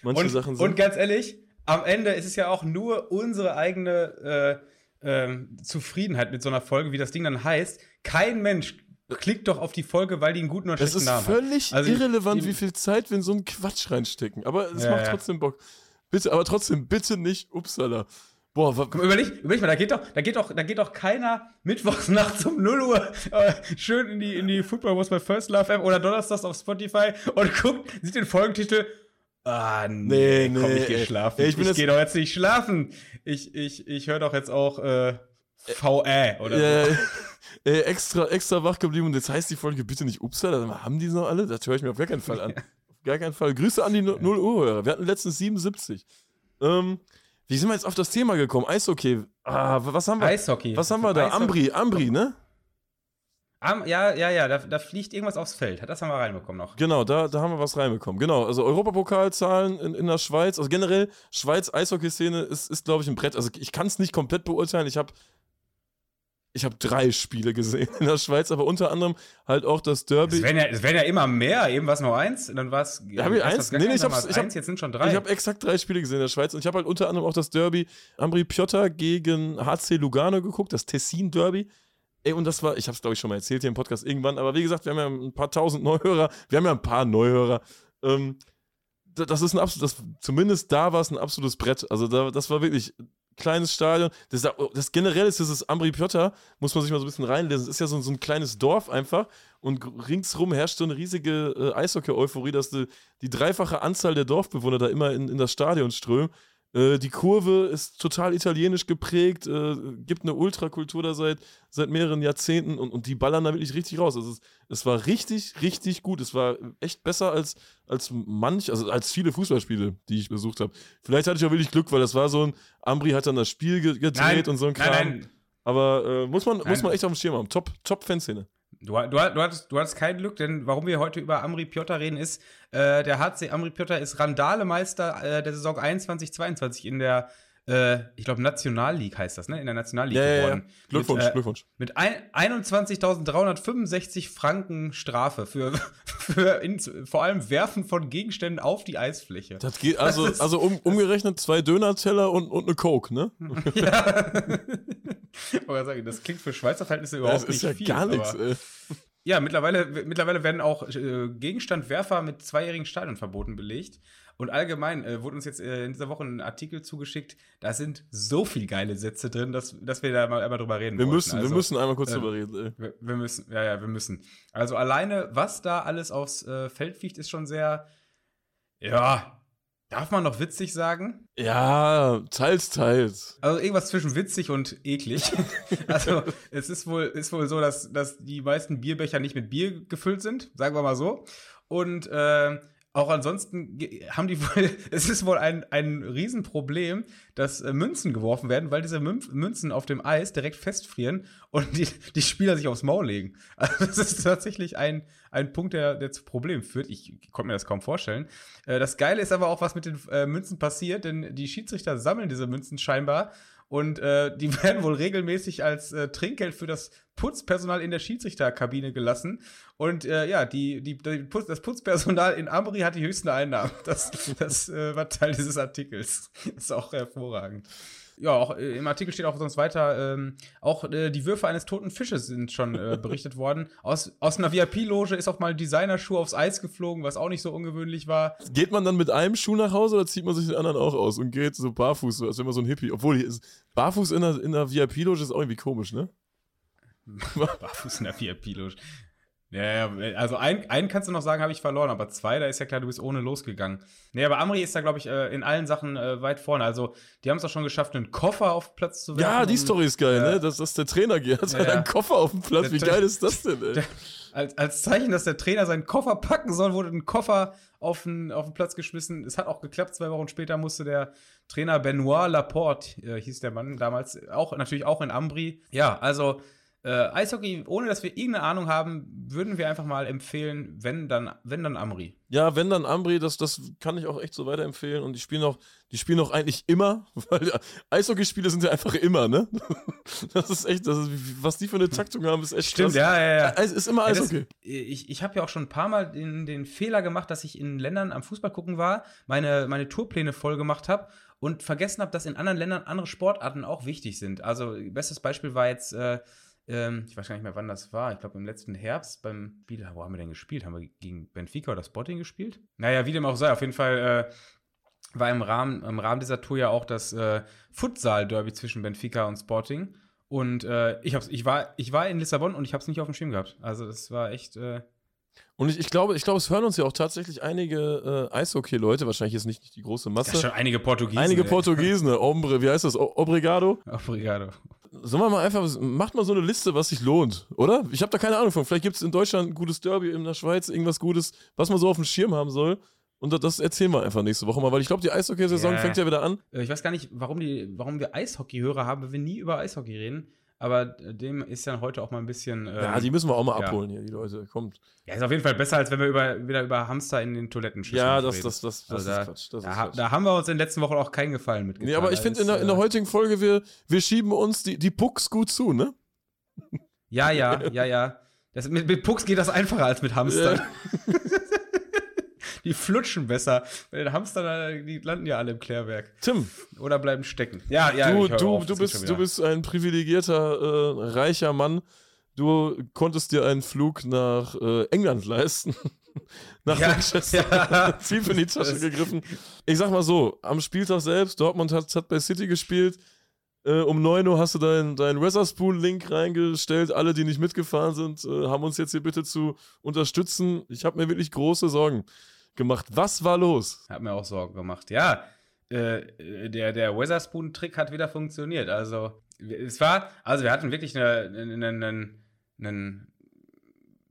Speaker 2: manche
Speaker 1: und,
Speaker 2: Sachen sind.
Speaker 1: Und ganz ehrlich, am Ende ist es ja auch nur unsere eigene äh, äh, Zufriedenheit mit so einer Folge, wie das Ding dann heißt. Kein Mensch klickt doch auf die Folge, weil die einen guten oder schlechten Namen
Speaker 2: hat. Es ist völlig also irrelevant, wie viel Zeit wir in so einen Quatsch reinstecken. Aber es ja, macht trotzdem Bock. Bitte, aber trotzdem, bitte nicht Upsala.
Speaker 1: Boah, Komm, überleg, überleg mal, da geht doch, da geht doch, da geht doch keiner mittwochs nachts um 0 Uhr äh, schön in die, in die Football Was My First Love App oder donnerstags auf Spotify und guckt, sieht den Folgentitel Ah, nee, nee komm, ich geh schlafen. ich, ich gehe doch jetzt nicht schlafen. Ich, ich, ich höre doch jetzt auch äh, VE oder
Speaker 2: äh, so. Äh, extra, extra wach geblieben und jetzt heißt die Folge bitte nicht Upsala. Haben die noch alle? Das höre ich mir auf gar keinen Fall an. auf gar keinen Fall. Grüße an die 0 Uhr-Hörer. Wir hatten letztens 77. Ähm, wie sind wir jetzt auf das Thema gekommen? Eishockey. Ah, was haben wir?
Speaker 1: Eishockey.
Speaker 2: Was haben wir da? Eishockey. Ambri, Ambri, ne?
Speaker 1: Um, ja, ja, ja, da, da, fliegt irgendwas aufs Feld. Das haben wir reinbekommen noch.
Speaker 2: Genau, da, da haben wir was reinbekommen. Genau, also Europapokalzahlen in, in der Schweiz. Also generell, Schweiz Eishockey-Szene ist, ist glaube ich, ein Brett. Also ich kann es nicht komplett beurteilen. Ich habe ich habe drei Spiele gesehen in der Schweiz, aber unter anderem halt auch das Derby.
Speaker 1: Es werden ja, es werden ja immer mehr, eben war es nur eins, dann war es.
Speaker 2: Ja, hab ich eins? Nee, nee, ich habe
Speaker 1: hab, jetzt sind schon drei.
Speaker 2: Ich habe exakt drei Spiele gesehen in der Schweiz und ich habe halt unter anderem auch das Derby Ambri Piotta gegen HC Lugano geguckt, das Tessin Derby. Ey, und das war, ich habe es glaube ich schon mal erzählt hier im Podcast irgendwann, aber wie gesagt, wir haben ja ein paar tausend Neuhörer, wir haben ja ein paar Neuhörer. Ähm, das ist ein absolutes, zumindest da war es ein absolutes Brett. Also da, das war wirklich kleines Stadion. Das, das generell ist dieses Ambri Piotta, muss man sich mal so ein bisschen reinlesen. Es ist ja so, so, ein kleines Dorf einfach und ringsrum herrscht so eine riesige äh, Eishockey-Euphorie, dass die, die, dreifache Anzahl der Dorfbewohner da immer in, in das Stadion strömen. Äh, die Kurve ist total italienisch geprägt, äh, gibt eine Ultrakultur da seit, seit mehreren Jahrzehnten und, und die ballern da wirklich richtig raus. Also es, es war richtig, richtig gut. Es war echt besser als, als manch, also als viele Fußballspiele, die ich besucht habe. Vielleicht hatte ich auch wirklich Glück, weil das war so ein, Ambri hat dann das Spiel gedreht nein, und so ein Kram. Nein, nein. Aber äh, muss, man, muss man echt auf dem Schirm haben. Top, top Fanszene.
Speaker 1: Du, du, du, hattest, du hattest kein Glück, denn warum wir heute über Amri Piotta reden, ist, äh, der HC Amri Piotta ist Randalemeister äh, der Saison 21-22 in der, äh, ich glaube, Nationalleague heißt das, ne? In der Nationalleague
Speaker 2: ja, geworden. Ja, ja. Glückwunsch, mit, äh, Glückwunsch.
Speaker 1: Mit 21.365 Franken Strafe für, für in, vor allem Werfen von Gegenständen auf die Eisfläche.
Speaker 2: Das geht also, das also um, umgerechnet zwei Dönerteller und, und eine Coke, ne? ja.
Speaker 1: sagen, das klingt für Schweizer Verhältnisse überhaupt das
Speaker 2: ist
Speaker 1: nicht
Speaker 2: ja
Speaker 1: viel.
Speaker 2: Gar nichts, ey.
Speaker 1: Ja, mittlerweile, mittlerweile werden auch äh, Gegenstandwerfer mit zweijährigen Stadionverboten belegt. Und allgemein äh, wurde uns jetzt äh, in dieser Woche ein Artikel zugeschickt, da sind so viele geile Sätze drin, dass, dass wir da mal einmal drüber reden
Speaker 2: Wir
Speaker 1: wollten.
Speaker 2: müssen,
Speaker 1: also,
Speaker 2: wir müssen einmal kurz
Speaker 1: äh,
Speaker 2: drüber reden. Ey.
Speaker 1: Wir, wir müssen, ja, ja, wir müssen. Also alleine, was da alles aufs äh, Feld fliegt, ist schon sehr, ja, darf man noch witzig sagen?
Speaker 2: Ja, teils, teils.
Speaker 1: Also irgendwas zwischen witzig und eklig. also es ist wohl, ist wohl so, dass, dass die meisten Bierbecher nicht mit Bier gefüllt sind, sagen wir mal so. Und äh, auch ansonsten haben die wohl, es ist wohl ein, ein Riesenproblem, dass äh, Münzen geworfen werden, weil diese Münzen auf dem Eis direkt festfrieren und die, die Spieler sich aufs Maul legen. Also das ist tatsächlich ein, ein Punkt, der, der zu Problemen führt. Ich konnte mir das kaum vorstellen. Äh, das Geile ist aber auch, was mit den äh, Münzen passiert, denn die Schiedsrichter sammeln diese Münzen scheinbar und äh, die werden wohl regelmäßig als äh, Trinkgeld für das Putzpersonal in der Schiedsrichterkabine gelassen. Und äh, ja, die, die, die Putz, das Putzpersonal in Ambri hat die höchsten Einnahmen. Das, das äh, war Teil dieses Artikels. Das ist auch hervorragend. Ja, auch äh, im Artikel steht auch sonst weiter, ähm, auch äh, die Würfe eines toten Fisches sind schon äh, berichtet worden. Aus, aus einer VIP-Loge ist auch mal ein Designerschuh aufs Eis geflogen, was auch nicht so ungewöhnlich war.
Speaker 2: Geht man dann mit einem Schuh nach Hause oder zieht man sich den anderen auch aus und geht so barfuß, als wenn man so ein Hippie. Obwohl, hier ist, barfuß in einer, in einer VIP-Loge ist auch irgendwie komisch, ne?
Speaker 1: Barfuß in der VIP-Loge. Ja, ja, also ein, einen kannst du noch sagen, habe ich verloren, aber zwei, da ist ja klar, du bist ohne losgegangen. Nee, aber Amri ist da, glaube ich, äh, in allen Sachen äh, weit vorne. Also, die haben es auch schon geschafft, einen Koffer auf Platz zu werfen.
Speaker 2: Ja, die Story ist geil,
Speaker 1: Ja.
Speaker 2: ne? Dass, dass der Trainer geht, hat
Speaker 1: Ja,
Speaker 2: einen Koffer auf dem Platz. Wie geil ist das denn, ey?
Speaker 1: Der- Als, als Zeichen, dass der Trainer seinen Koffer packen soll, wurde ein Koffer auf den, auf den Platz geschmissen. Es hat auch geklappt. Zwei Wochen später musste der Trainer Benoit Laporte, äh, hieß der Mann damals, auch natürlich auch in Ambri. Ja, also äh, Eishockey, ohne dass wir irgendeine Ahnung haben, würden wir einfach mal empfehlen, wenn dann, wenn dann Ambri.
Speaker 2: Ja, wenn dann Ambri, das, das kann ich auch echt so weiterempfehlen. Und die spielen auch, die spielen auch eigentlich immer, weil Eishockeyspiele sind ja einfach immer, ne? Das ist echt, das ist, was die für eine Taktung haben, ist echt krass.
Speaker 1: ja, ja, ja.
Speaker 2: Es ist immer
Speaker 1: Ja, das-
Speaker 2: Eishockey.
Speaker 1: ich ich habe ja auch schon ein paar Mal den, den Fehler gemacht, dass ich in Ländern am Fußball gucken war, meine, meine Tourpläne voll gemacht habe und vergessen habe, dass in anderen Ländern andere Sportarten auch wichtig sind. Also, bestes Beispiel war jetzt, äh, ähm, ich weiß gar nicht mehr, wann das war. Ich glaube, im letzten Herbst beim Spiel, wo haben wir denn gespielt? Haben wir gegen Benfica oder Sporting gespielt? Naja, wie dem auch sei, auf jeden Fall. Äh, war im Rahmen, im Rahmen dieser Tour ja auch das äh, Futsal-Derby zwischen Benfica und Sporting. Und äh, ich, hab's, ich, war, ich war in Lissabon und ich habe es nicht auf dem Schirm gehabt. Also das war echt. Äh,
Speaker 2: Und ich, ich glaube, ich glaube, es hören uns ja auch tatsächlich einige äh, Eishockey-Leute, wahrscheinlich jetzt nicht die große
Speaker 1: ist
Speaker 2: Masse.
Speaker 1: schon einige Portugiesen.
Speaker 2: Einige. Portugiesen? Ombre, wie heißt das? O Obrigado?
Speaker 1: Obrigado.
Speaker 2: Sollen wir mal einfach, macht mal so eine Liste, was sich lohnt, oder? Ich habe da keine Ahnung von. Vielleicht gibt es in Deutschland ein gutes Derby, in der Schweiz irgendwas Gutes, was man so auf dem Schirm haben soll. Und das- das erzählen wir einfach nächste Woche mal, weil ich glaube, die Eishockey-Saison
Speaker 1: Ja.
Speaker 2: fängt ja wieder an.
Speaker 1: Äh, Ich weiß gar nicht, warum, die, warum wir Eishockey-Hörer haben, wenn wir nie über Eishockey reden. Aber dem ist ja heute auch mal ein bisschen. Ähm,
Speaker 2: Ja, die müssen wir auch mal
Speaker 1: ja.
Speaker 2: abholen hier, die Leute. Kommt.
Speaker 1: ja, ist auf jeden Fall besser, als wenn wir über, wieder über Hamster in den Toilettenschüsseln
Speaker 2: Ja, das, das, das, das
Speaker 1: Also
Speaker 2: ist
Speaker 1: da,
Speaker 2: Quatsch. Das
Speaker 1: da,
Speaker 2: ist Quatsch.
Speaker 1: da haben wir uns in den letzten Wochen auch keinen Gefallen mitgetan.
Speaker 2: Nee, aber ich finde, in, der- in der
Speaker 1: äh,
Speaker 2: heutigen Folge, wir, wir schieben uns die, die Pucks gut zu, ne?
Speaker 1: Ja, ja, ja, ja. Das, mit, mit Pucks geht das einfacher als mit Hamstern. die flutschen besser. Bei den Hamstern, die landen ja alle im Klärwerk.
Speaker 2: Tim,
Speaker 1: Oder bleiben stecken. Ja, ja,
Speaker 2: du, du,
Speaker 1: auf,
Speaker 2: du, bist, du bist ein privilegierter, äh, reicher Mann. Du konntest dir einen Flug nach äh, England leisten. nach
Speaker 1: Ja,
Speaker 2: Manchester.
Speaker 1: ja.
Speaker 2: Tief in die Tasche gegriffen. Ich sag mal so, am Spieltag selbst, Dortmund hat, hat bei City gespielt. Äh, um 9 Uhr hast du deinen dein Weatherspoon-Link reingestellt. Alle, die nicht mitgefahren sind, äh, haben uns jetzt hier bitte zu unterstützen. Ich habe mir wirklich große Sorgen gemacht. Was war los?
Speaker 1: Hat mir auch Sorgen gemacht. Ja, äh, der, der Weatherspoon-Trick hat wieder funktioniert. Also, es war, also wir hatten wirklich einen, einen, einen, einen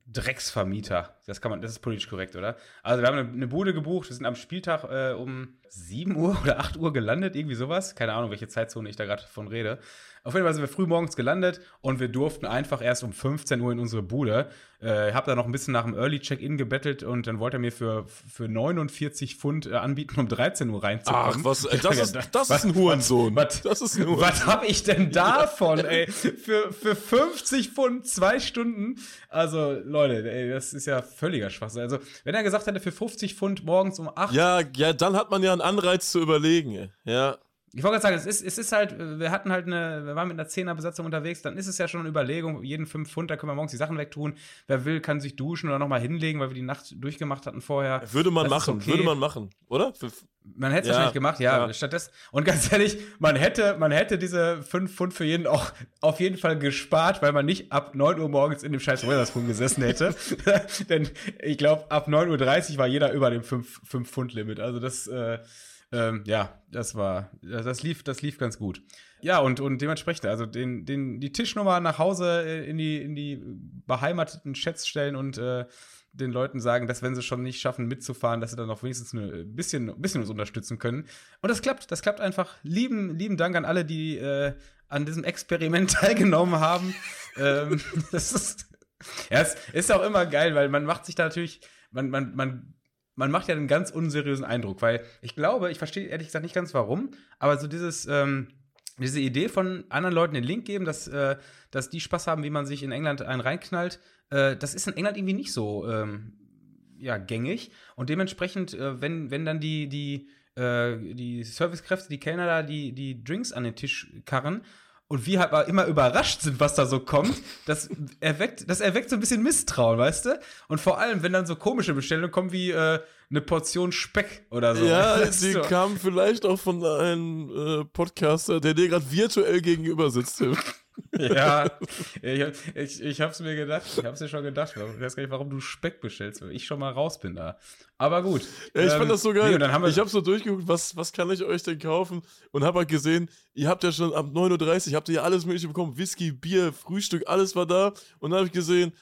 Speaker 1: Drecksvermieter. Das kann man, das ist politisch korrekt, oder? Also wir haben eine, eine Bude gebucht, wir sind am Spieltag äh, um 7 Uhr oder 8 Uhr gelandet, irgendwie sowas. Keine Ahnung, welche Zeitzone ich da gerade von rede. Auf jeden Fall sind wir früh morgens gelandet und wir durften einfach erst um 15 Uhr in unsere Bude. Äh, hab da noch ein bisschen nach dem Early Check-In gebettelt und dann wollte er mir für, für 49 Pfund äh, anbieten, um 13 Uhr reinzukommen.
Speaker 2: Ach, was, äh, das, ist, das
Speaker 1: Was-
Speaker 2: ist ein Hurensohn.
Speaker 1: was-
Speaker 2: das ist ein Hurensohn.
Speaker 1: Was hab ich denn davon, ey? Für, für 50 Pfund zwei Stunden. Also, Leute, ey, das ist ja völliger Schwachsinn. Also, wenn er gesagt hätte, für 50 Pfund morgens um 8.
Speaker 2: Ja, ja, dann hat man ja einen Anreiz zu überlegen. ey. Ja.
Speaker 1: Ich wollte gerade sagen, es ist, es ist halt, wir hatten halt eine, wir waren mit einer Zehnerbesatzung unterwegs, dann ist es ja schon eine Überlegung, jeden fünf Pfund, da können wir morgens die Sachen wegtun. Wer will, kann sich duschen oder nochmal hinlegen, weil wir die Nacht durchgemacht hatten vorher.
Speaker 2: Würde man das machen, okay. würde man machen, oder?
Speaker 1: Man hätte es ja, wahrscheinlich gemacht, ja, ja. Stattdessen, und ganz ehrlich, man hätte, man hätte diese fünf Pfund für jeden auch auf jeden Fall gespart, weil man nicht ab 9 Uhr morgens in dem scheiß Weatherspoon gesessen hätte. Denn ich glaube, ab 9.30 Uhr war jeder über dem 5-Pfund-Limit. Also das, äh, ähm, ja, das war, das lief, das lief ganz gut. Ja, und, und dementsprechend, also den, den, die Tischnummer nach Hause äh, in die, in die beheimateten Chats stellen und äh, den Leuten sagen, dass wenn sie schon nicht schaffen mitzufahren, dass sie dann auch wenigstens ein bisschen, ein bisschen uns unterstützen können. Und das klappt, das klappt einfach. Lieben, lieben Dank an alle, die äh, an diesem Experiment teilgenommen haben. ähm, das ist, ja, es ist auch immer geil, weil man macht sich da natürlich, man, man, man man macht ja einen ganz unseriösen Eindruck, weil ich glaube, ich verstehe ehrlich gesagt nicht ganz warum, aber so dieses, ähm, diese Idee von anderen Leuten den Link geben, dass, äh, dass die Spaß haben, wie man sich in England einen reinknallt, äh, das ist in England irgendwie nicht so ähm, ja, gängig. Und dementsprechend, äh, wenn, wenn dann die, die, äh, die Servicekräfte, die Kellner da, die, die Drinks an den Tisch karren und wir halt immer überrascht sind, was da so kommt, das erweckt, das erweckt so ein bisschen Misstrauen, weißt du? Und vor allem, wenn dann so komische Bestellungen kommen wie äh, eine Portion Speck oder so.
Speaker 2: Ja, die du? kam vielleicht auch von einem äh, Podcaster, der dir gerade virtuell gegenüber sitzt, Tim.
Speaker 1: ja, ich, ich, ich hab's mir gedacht, ich hab's mir schon gedacht. Ich weiß gar nicht, warum du Speck bestellst, weil ich schon mal raus bin da. Aber gut.
Speaker 2: Ja, ich ähm, fand das so geil. Nee, ich hab so durchgeguckt, was, was kann ich euch denn kaufen? Und hab halt gesehen, ihr habt ja schon ab 9.30 Uhr, habt ihr ja alles mögliche bekommen. Whisky, Bier, Frühstück, alles war da. Und dann habe ich gesehen,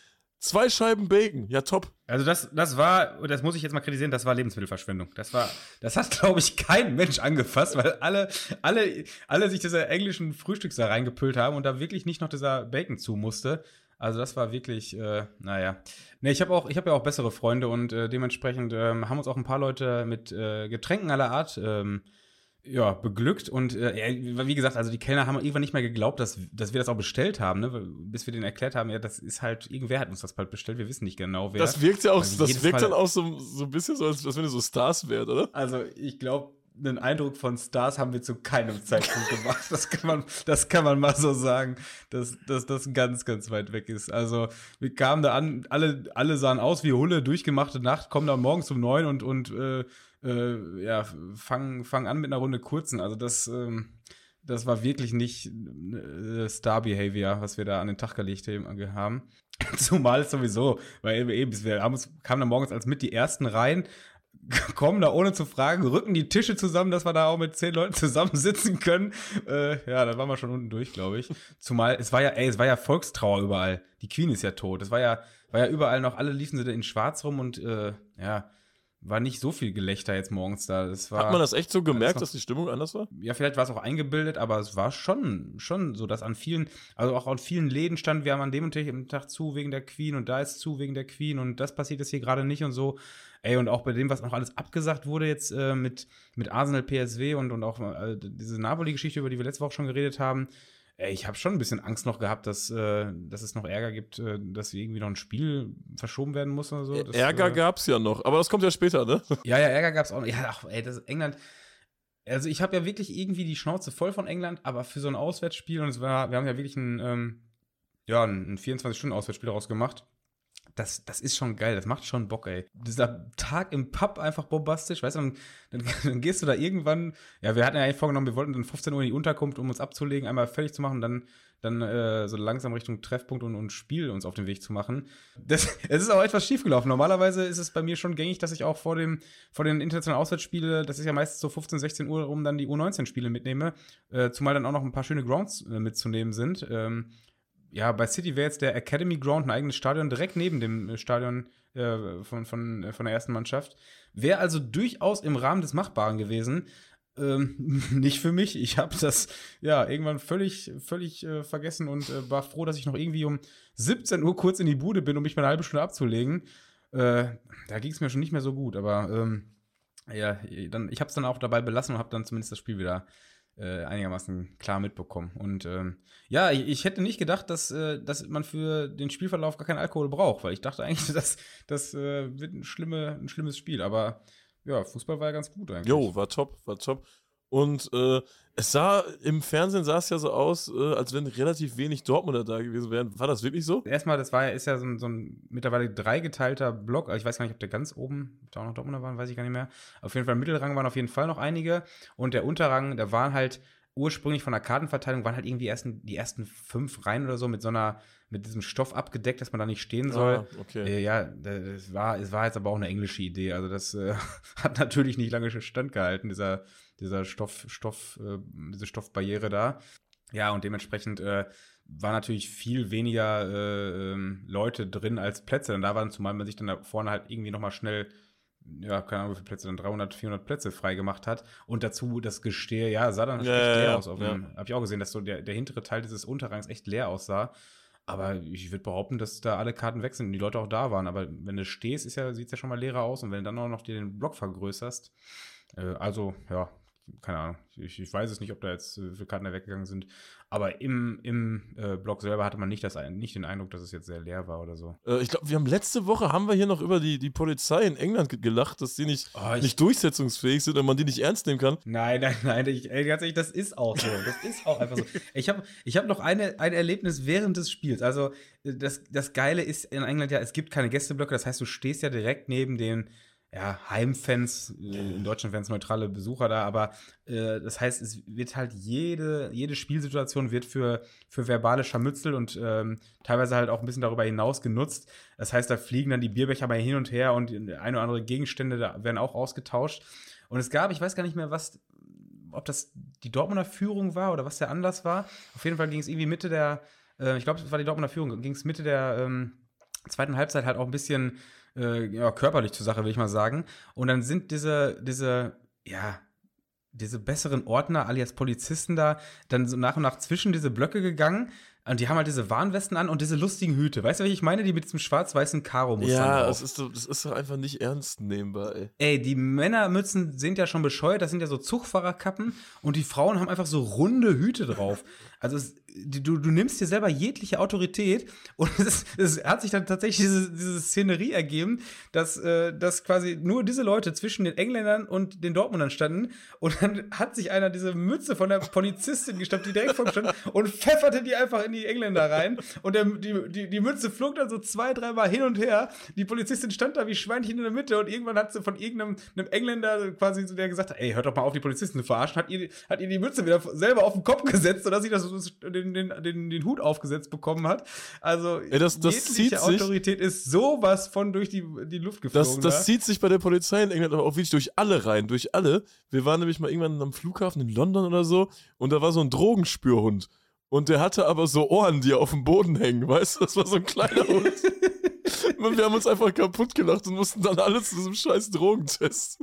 Speaker 2: Zwei Scheiben Bacon, ja top.
Speaker 1: Also das, das war, das muss ich jetzt mal kritisieren, das war Lebensmittelverschwendung. Das war, das hat, glaube ich, kein Mensch angefasst, weil alle, alle, alle sich diese englischen Frühstücks da reingepüllt haben und da wirklich nicht noch dieser Bacon zu musste. Also das war wirklich, äh, naja. Ne, ich habe auch, ich habe ja auch bessere Freunde und äh, dementsprechend ähm, haben uns auch ein paar Leute mit äh, Getränken aller Art ähm, ja, beglückt und äh, wie gesagt, also die Kellner haben irgendwann nicht mehr geglaubt, dass, dass wir das auch bestellt haben, ne? bis wir denen erklärt haben, ja, das ist halt, irgendwer hat uns das bald bestellt, wir wissen nicht genau, wer.
Speaker 2: Das wirkt ja auch, also das wirkt Fall, dann auch so, so ein bisschen so, als, als wenn ihr so Stars wärt, oder?
Speaker 1: Also ich glaube, einen Eindruck von Stars haben wir zu keinem Zeitpunkt gemacht. Das kann man, das kann man mal so sagen, dass, dass das ganz, ganz weit weg ist. Also wir kamen da an, alle, alle sahen aus wie Hulle, durchgemachte Nacht, kommen da morgens um neun und, und äh, äh, ja, fangen fang an mit einer Runde kurzen. Also das, ähm, das war wirklich nicht äh, Star-Behavior, was wir da an den Tag gelegt haben. Zumal sowieso, weil eben, wir haben kamen da morgens als mit die ersten rein, kommen da ohne zu fragen, rücken die Tische zusammen, dass wir da auch mit zehn Leuten zusammensitzen können. Äh, ja, da waren wir schon unten durch, glaube ich. Zumal, es war ja, ey, es war ja Volkstrauer überall. Die Queen ist ja tot. Es war ja, war ja überall noch, alle liefen sie da in schwarz rum und äh, ja, war nicht so viel Gelächter jetzt morgens da. Das war,
Speaker 2: Hat man das echt so gemerkt, dass die Stimmung anders war?
Speaker 1: Ja, vielleicht war es auch eingebildet, aber es war schon, schon so, dass an vielen, also auch an vielen Läden stand, wir haben an dem und dem Tag zu wegen der Queen und da ist zu wegen der Queen und das passiert jetzt hier gerade nicht und so. Ey, und auch bei dem, was noch alles abgesagt wurde jetzt äh, mit, mit Arsenal PSW und, und auch äh, diese Napoli-Geschichte, über die wir letzte Woche schon geredet haben, ich habe schon ein bisschen Angst noch gehabt, dass, äh, dass es noch Ärger gibt, äh, dass irgendwie noch ein Spiel verschoben werden muss oder so. Das,
Speaker 2: Ärger äh, gab es ja noch, aber das kommt ja später, ne?
Speaker 1: Ja, ja, Ärger gab es auch noch. Ja, ach, ey, das England. Also ich habe ja wirklich irgendwie die Schnauze voll von England, aber für so ein Auswärtsspiel, und es war, wir haben ja wirklich ein, ähm, ja, ein 24-Stunden-Auswärtsspiel daraus gemacht das, das ist schon geil, das macht schon Bock, ey. Dieser Tag im Pub einfach bombastisch, weißt du, dann, dann, dann, gehst du da irgendwann, ja, wir hatten ja eigentlich vorgenommen, wir wollten dann 15 Uhr in die Unterkunft, um uns abzulegen, einmal fertig zu machen, dann, dann äh, so langsam Richtung Treffpunkt und, und Spiel uns auf den Weg zu machen. Das, es ist auch etwas schiefgelaufen. Normalerweise ist es bei mir schon gängig, dass ich auch vor, dem, vor den internationalen Auswärtsspielen, das ist ja meistens so 15, 16 Uhr rum, dann die U19-Spiele mitnehme, äh, zumal dann auch noch ein paar schöne Grounds äh, mitzunehmen sind. Ähm, ja, bei City wäre jetzt der Academy Ground ein eigenes Stadion direkt neben dem äh, Stadion äh, von, von, äh, von der ersten Mannschaft. Wäre also durchaus im Rahmen des Machbaren gewesen. Ähm, nicht für mich. Ich habe das ja irgendwann völlig, völlig äh, vergessen und äh, war froh, dass ich noch irgendwie um 17 Uhr kurz in die Bude bin, um mich mal eine halbe Stunde abzulegen. Äh, da ging es mir schon nicht mehr so gut, aber ähm, ja, dann, ich habe es dann auch dabei belassen und habe dann zumindest das Spiel wieder äh, einigermaßen klar mitbekommen. Und ähm, ja, ich, ich, hätte nicht gedacht, dass, äh, dass man für den Spielverlauf gar keinen Alkohol braucht, weil ich dachte eigentlich, dass das äh, wird ein, schlimme, ein schlimmes Spiel. Aber ja, Fußball war ja ganz gut eigentlich.
Speaker 2: Jo, war top, war top. Und äh, es sah, im Fernsehen sah es ja so aus, äh, als wenn relativ wenig Dortmunder da gewesen wären. War das wirklich so?
Speaker 1: Erstmal, das war, ist ja so ein, so ein mittlerweile dreigeteilter Block. Also ich weiß gar nicht, ob der ganz oben, ob da auch noch Dortmunder waren, weiß ich gar nicht mehr. Auf jeden Fall im Mittelrang waren auf jeden Fall noch einige. Und der Unterrang, da waren halt ursprünglich von der Kartenverteilung, waren halt irgendwie ersten, die ersten fünf Reihen oder so mit so einer, mit diesem Stoff abgedeckt, dass man da nicht stehen soll. Ah, okay. Äh, ja, es war, es war jetzt aber auch eine englische Idee. Also das äh, hat natürlich nicht lange standgehalten, dieser dieser Stoff, Stoff, äh, diese Stoffbarriere da. Ja, und dementsprechend äh, war natürlich viel weniger äh, ähm, Leute drin als Plätze. Und da waren, zumal man sich dann da vorne halt irgendwie nochmal schnell, ja, keine Ahnung, wie viele Plätze, dann 300, 400 Plätze freigemacht hat. Und dazu das Gestehe, ja, sah dann ja, echt leer ja, aus. Auf ja. Hab ich auch gesehen, dass so der, der hintere Teil dieses Unterrangs echt leer aussah. Aber ich würde behaupten, dass da alle Karten weg sind und die Leute auch da waren. Aber wenn du stehst, ja, sieht es ja schon mal leerer aus. Und wenn du dann auch noch dir den Block vergrößerst, äh, also ja, keine Ahnung, ich, ich, weiß es nicht, ob da jetzt äh, für Karten weggegangen sind, aber im, im äh, Blog selber hatte man nicht, das, nicht den Eindruck, dass es jetzt sehr leer war oder so.
Speaker 2: Äh, ich glaube, wir haben letzte Woche haben wir hier noch über die, die Polizei in England gelacht, dass die nicht, oh, nicht durchsetzungsfähig sind und man die nicht ernst nehmen kann.
Speaker 1: Nein, nein, nein, ich, ey, ganz ehrlich, das ist auch so. Das ist auch einfach so. Ich habe ich hab noch eine, ein Erlebnis während des Spiels. Also, äh, das, das Geile ist in England ja, es gibt keine Gästeblöcke, das heißt, du stehst ja direkt neben den ja, Heimfans, äh, in Deutschland Fans neutrale Besucher da, aber äh, das heißt, es wird halt jede, jede Spielsituation wird für, für verbale Scharmützel und ähm, teilweise halt auch ein bisschen darüber hinaus genutzt. Das heißt, da fliegen dann die Bierbecher mal hin und her und eine oder andere Gegenstände da werden auch ausgetauscht. Und es gab, ich weiß gar nicht mehr, was, ob das die Dortmunder Führung war oder was der Anlass war. Auf jeden Fall ging es irgendwie Mitte der, äh, ich glaube, es war die Dortmunder Führung, ging es Mitte der ähm, zweiten Halbzeit halt auch ein bisschen äh, ja, körperlich zur Sache, will ich mal sagen. Und dann sind diese, diese, ja, diese besseren Ordner, alias Polizisten da, dann so nach und nach zwischen diese Blöcke gegangen. Und die haben halt diese Warnwesten an und diese lustigen Hüte. Weißt du, was ich meine? Die mit diesem schwarz-weißen Karo-Muster.
Speaker 2: Ja, das ist, das ist doch einfach nicht ernst nehmbar, ey.
Speaker 1: Ey, die Männermützen sind ja schon bescheuert. Das sind ja so Zugfahrerkappen. Und die Frauen haben einfach so runde Hüte drauf. Also es, du, du nimmst dir selber jegliche Autorität und es, es hat sich dann tatsächlich diese, diese Szenerie ergeben, dass, äh, dass quasi nur diese Leute zwischen den Engländern und den Dortmundern standen und dann hat sich einer diese Mütze von der Polizistin gestoppt, die direkt vor stand und pfefferte die einfach in die Engländer rein und der, die, die, die Mütze flog dann so zwei, dreimal hin und her. Die Polizistin stand da wie Schweinchen in der Mitte und irgendwann hat sie von irgendeinem einem Engländer quasi so der gesagt, ey, hört doch mal auf, die Polizisten zu verarschen, hat ihr, hat ihr die Mütze wieder selber auf den Kopf gesetzt, sodass sie das so den, den, den, den Hut aufgesetzt bekommen hat. Also
Speaker 2: ja, das, das
Speaker 1: jegliche Autorität ist sowas von durch die, die Luft geflogen.
Speaker 2: Das, das da. zieht sich bei der Polizei in England aber auch wirklich durch alle rein, durch alle. Wir waren nämlich mal irgendwann am Flughafen in London oder so und da war so ein Drogenspürhund. Und der hatte aber so Ohren, die auf dem Boden hängen, weißt du? Das war so ein kleiner Hund. und wir haben uns einfach kaputt gelacht und mussten dann alles zu diesem scheiß Drogentest.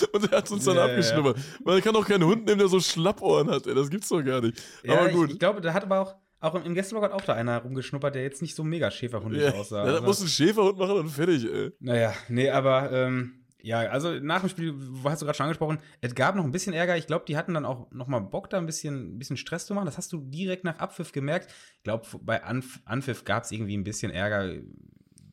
Speaker 2: Und er hat uns dann ja, abgeschnuppert. Ja. Man kann auch keinen Hund nehmen, der so Schlappohren hat, ey. Das gibt's doch gar nicht. Ja, aber gut.
Speaker 1: Ich, ich glaube, da hat aber auch, auch im Gästeblock hat auch da einer rumgeschnuppert, der jetzt nicht so mega Schäferhundig
Speaker 2: ja,
Speaker 1: aussah.
Speaker 2: Ja, da also. muss ein Schäferhund machen und fertig, ey.
Speaker 1: Naja, nee, aber ähm, ja, also nach dem Spiel, hast du gerade schon angesprochen, es gab noch ein bisschen Ärger. Ich glaube, die hatten dann auch noch mal Bock, da ein bisschen, ein bisschen Stress zu machen. Das hast du direkt nach Abpfiff gemerkt. Ich glaube, bei Anf Anpfiff gab es irgendwie ein bisschen Ärger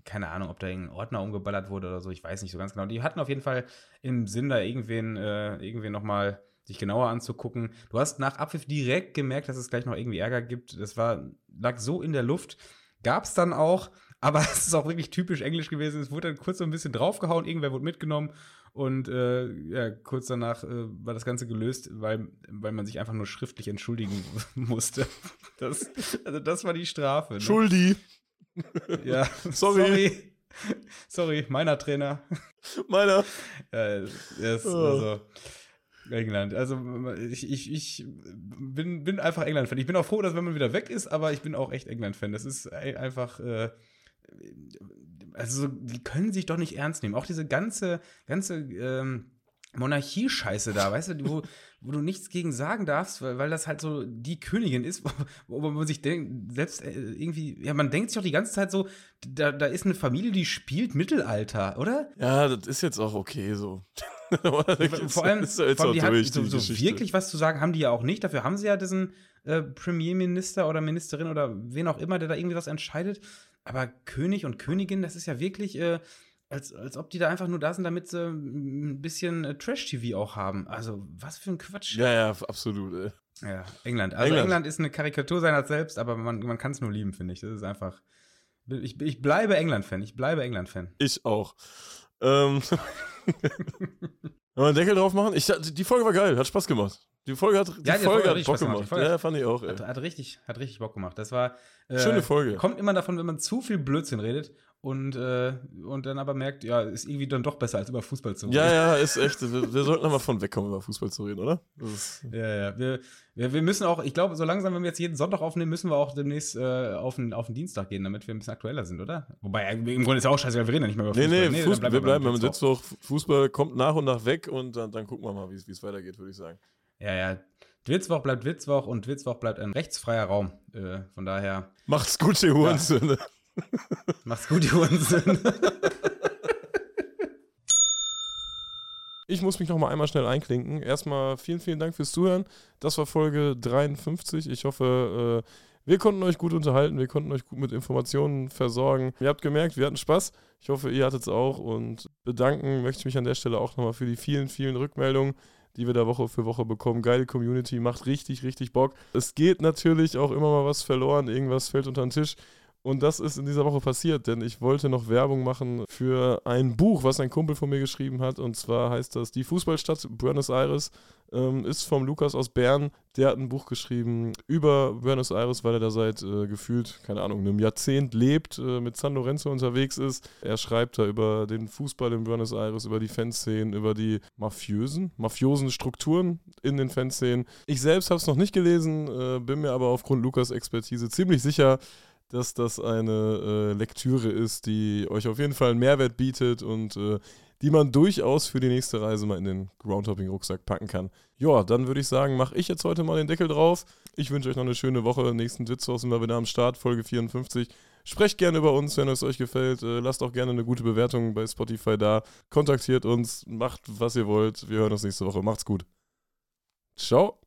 Speaker 1: keine Ahnung, ob da irgendein Ordner umgeballert wurde oder so, ich weiß nicht so ganz genau. Die hatten auf jeden Fall im Sinn, da irgendwen, äh, irgendwen nochmal sich genauer anzugucken. Du hast nach Abpfiff direkt gemerkt, dass es gleich noch irgendwie Ärger gibt. Das war, lag so in der Luft. Gab es dann auch, aber es ist auch wirklich typisch englisch gewesen. Es wurde dann kurz so ein bisschen draufgehauen, irgendwer wurde mitgenommen und äh, ja, kurz danach äh, war das Ganze gelöst, weil, weil man sich einfach nur schriftlich entschuldigen musste. Das, also das war die Strafe. Ne?
Speaker 2: Schuldi.
Speaker 1: Ja, sorry. sorry. Sorry, meiner Trainer.
Speaker 2: Meiner.
Speaker 1: Ja, yes, oh. also England. Also ich, ich, ich bin, bin einfach England-Fan. Ich bin auch froh, dass wenn man wieder weg ist, aber ich bin auch echt England-Fan. Das ist einfach. Äh, also, die können sich doch nicht ernst nehmen. Auch diese ganze, ganze ähm, Monarchie-Scheiße da, weißt du, wo, wo du nichts gegen sagen darfst, weil, weil das halt so die Königin ist, wo, wo man sich denkt, selbst äh, irgendwie, ja, man denkt sich doch die ganze Zeit so, da, da ist eine Familie, die spielt Mittelalter, oder?
Speaker 2: Ja, das ist jetzt auch okay so.
Speaker 1: vor allem, vor allem die hat, so, so wirklich was zu sagen haben die ja auch nicht. Dafür haben sie ja diesen äh, Premierminister oder Ministerin oder wen auch immer, der da irgendwie was entscheidet. Aber König und Königin, das ist ja wirklich, äh, als, als ob die da einfach nur da sind, damit sie ein bisschen äh, Trash-TV auch haben. Also, was für ein Quatsch.
Speaker 2: Ja, ja, absolut, ey.
Speaker 1: Ja, England. Also
Speaker 2: England.
Speaker 1: England, ist eine Karikatur seiner selbst, aber man, man kann es nur lieben, finde ich. Das ist einfach. Ich, ich bleibe England-Fan. Ich bleibe England-Fan.
Speaker 2: Ich auch. Ähm. Wollen wir einen Deckel drauf machen? Ich, die Folge war geil, hat Spaß gemacht. Die Folge hat, die
Speaker 1: Ja, die
Speaker 2: Folge
Speaker 1: Folge hat
Speaker 2: Bock
Speaker 1: gemacht.
Speaker 2: gemacht. Ja, fand ich auch.
Speaker 1: Hat, hat, richtig, hat richtig Bock gemacht. Das war. äh,
Speaker 2: Schöne Folge.
Speaker 1: Kommt immer davon, wenn man zu viel Blödsinn redet und, äh, und dann aber merkt, ja, ist irgendwie dann doch besser, als über Fußball zu reden.
Speaker 2: Ja, ja, ist echt. Wir, wir sollten nochmal von wegkommen, über Fußball zu reden, oder?
Speaker 1: Ja, ja. Wir, wir, müssen auch, ich glaube, so langsam, wenn wir jetzt jeden Sonntag aufnehmen, müssen wir auch demnächst äh, auf, den, auf den Dienstag gehen, damit wir ein bisschen aktueller sind, oder? Wobei, im Grunde ist ja auch scheiße, wir reden ja nicht mehr über
Speaker 2: nee,
Speaker 1: Fußball.
Speaker 2: nee,
Speaker 1: dann
Speaker 2: Fußball, wir bleiben
Speaker 1: Mittwoch.
Speaker 2: Sitzwoch. Fußball kommt nach und nach weg und dann, dann gucken wir mal, wie es weitergeht, würde ich sagen.
Speaker 1: Ja, ja. Witzwoch bleibt Witzwoch und Witzwoch bleibt ein rechtsfreier Raum. Äh, von daher,
Speaker 2: Macht's gut, ihr Hurensöhne.
Speaker 1: macht's gut, die Hurensohn.
Speaker 2: Ich muss mich noch mal einmal schnell einklinken. Erstmal vielen, vielen Dank fürs Zuhören. Das war Folge 53. Ich hoffe, äh, wir konnten euch gut unterhalten. Wir konnten euch gut mit Informationen versorgen. Ihr habt gemerkt, wir hatten Spaß. Ich hoffe, ihr hattet es auch. Und bedanken möchte ich mich an der Stelle auch nochmal für die vielen, vielen Rückmeldungen, die wir da Woche für Woche bekommen. Geile Community, macht richtig, richtig Bock. Es geht natürlich auch immer mal was verloren. Irgendwas fällt unter den Tisch. Und das ist in dieser Woche passiert, denn ich wollte noch Werbung machen für ein Buch, was ein Kumpel von mir geschrieben hat. Und zwar heißt das Die Fußballstadt Buenos Aires. Ähm, ist vom Lukas aus Bern. Der hat ein Buch geschrieben über Buenos Aires, weil er da seit äh, gefühlt, keine Ahnung, einem Jahrzehnt lebt, äh, mit San Lorenzo unterwegs ist. Er schreibt da über den Fußball in Buenos Aires, über die Fanszenen, über die mafiösen, mafiosen Strukturen in den Fanszenen. Ich selbst habe es noch nicht gelesen, äh, bin mir aber aufgrund Lukas Expertise ziemlich sicher, dass das eine äh, Lektüre ist, die euch auf jeden Fall einen Mehrwert bietet und äh, die man durchaus für die nächste Reise mal in den Groundhopping-Rucksack packen kann. Ja, dann würde ich sagen, mache ich jetzt heute mal den Deckel drauf. Ich wünsche euch noch eine schöne Woche. Nächsten Witz sind wir wieder am Start, Folge 54. Sprecht gerne über uns, wenn es euch gefällt. Äh, lasst auch gerne eine gute Bewertung bei Spotify da. Kontaktiert uns, macht was ihr wollt. Wir hören uns nächste Woche. Macht's gut. Ciao.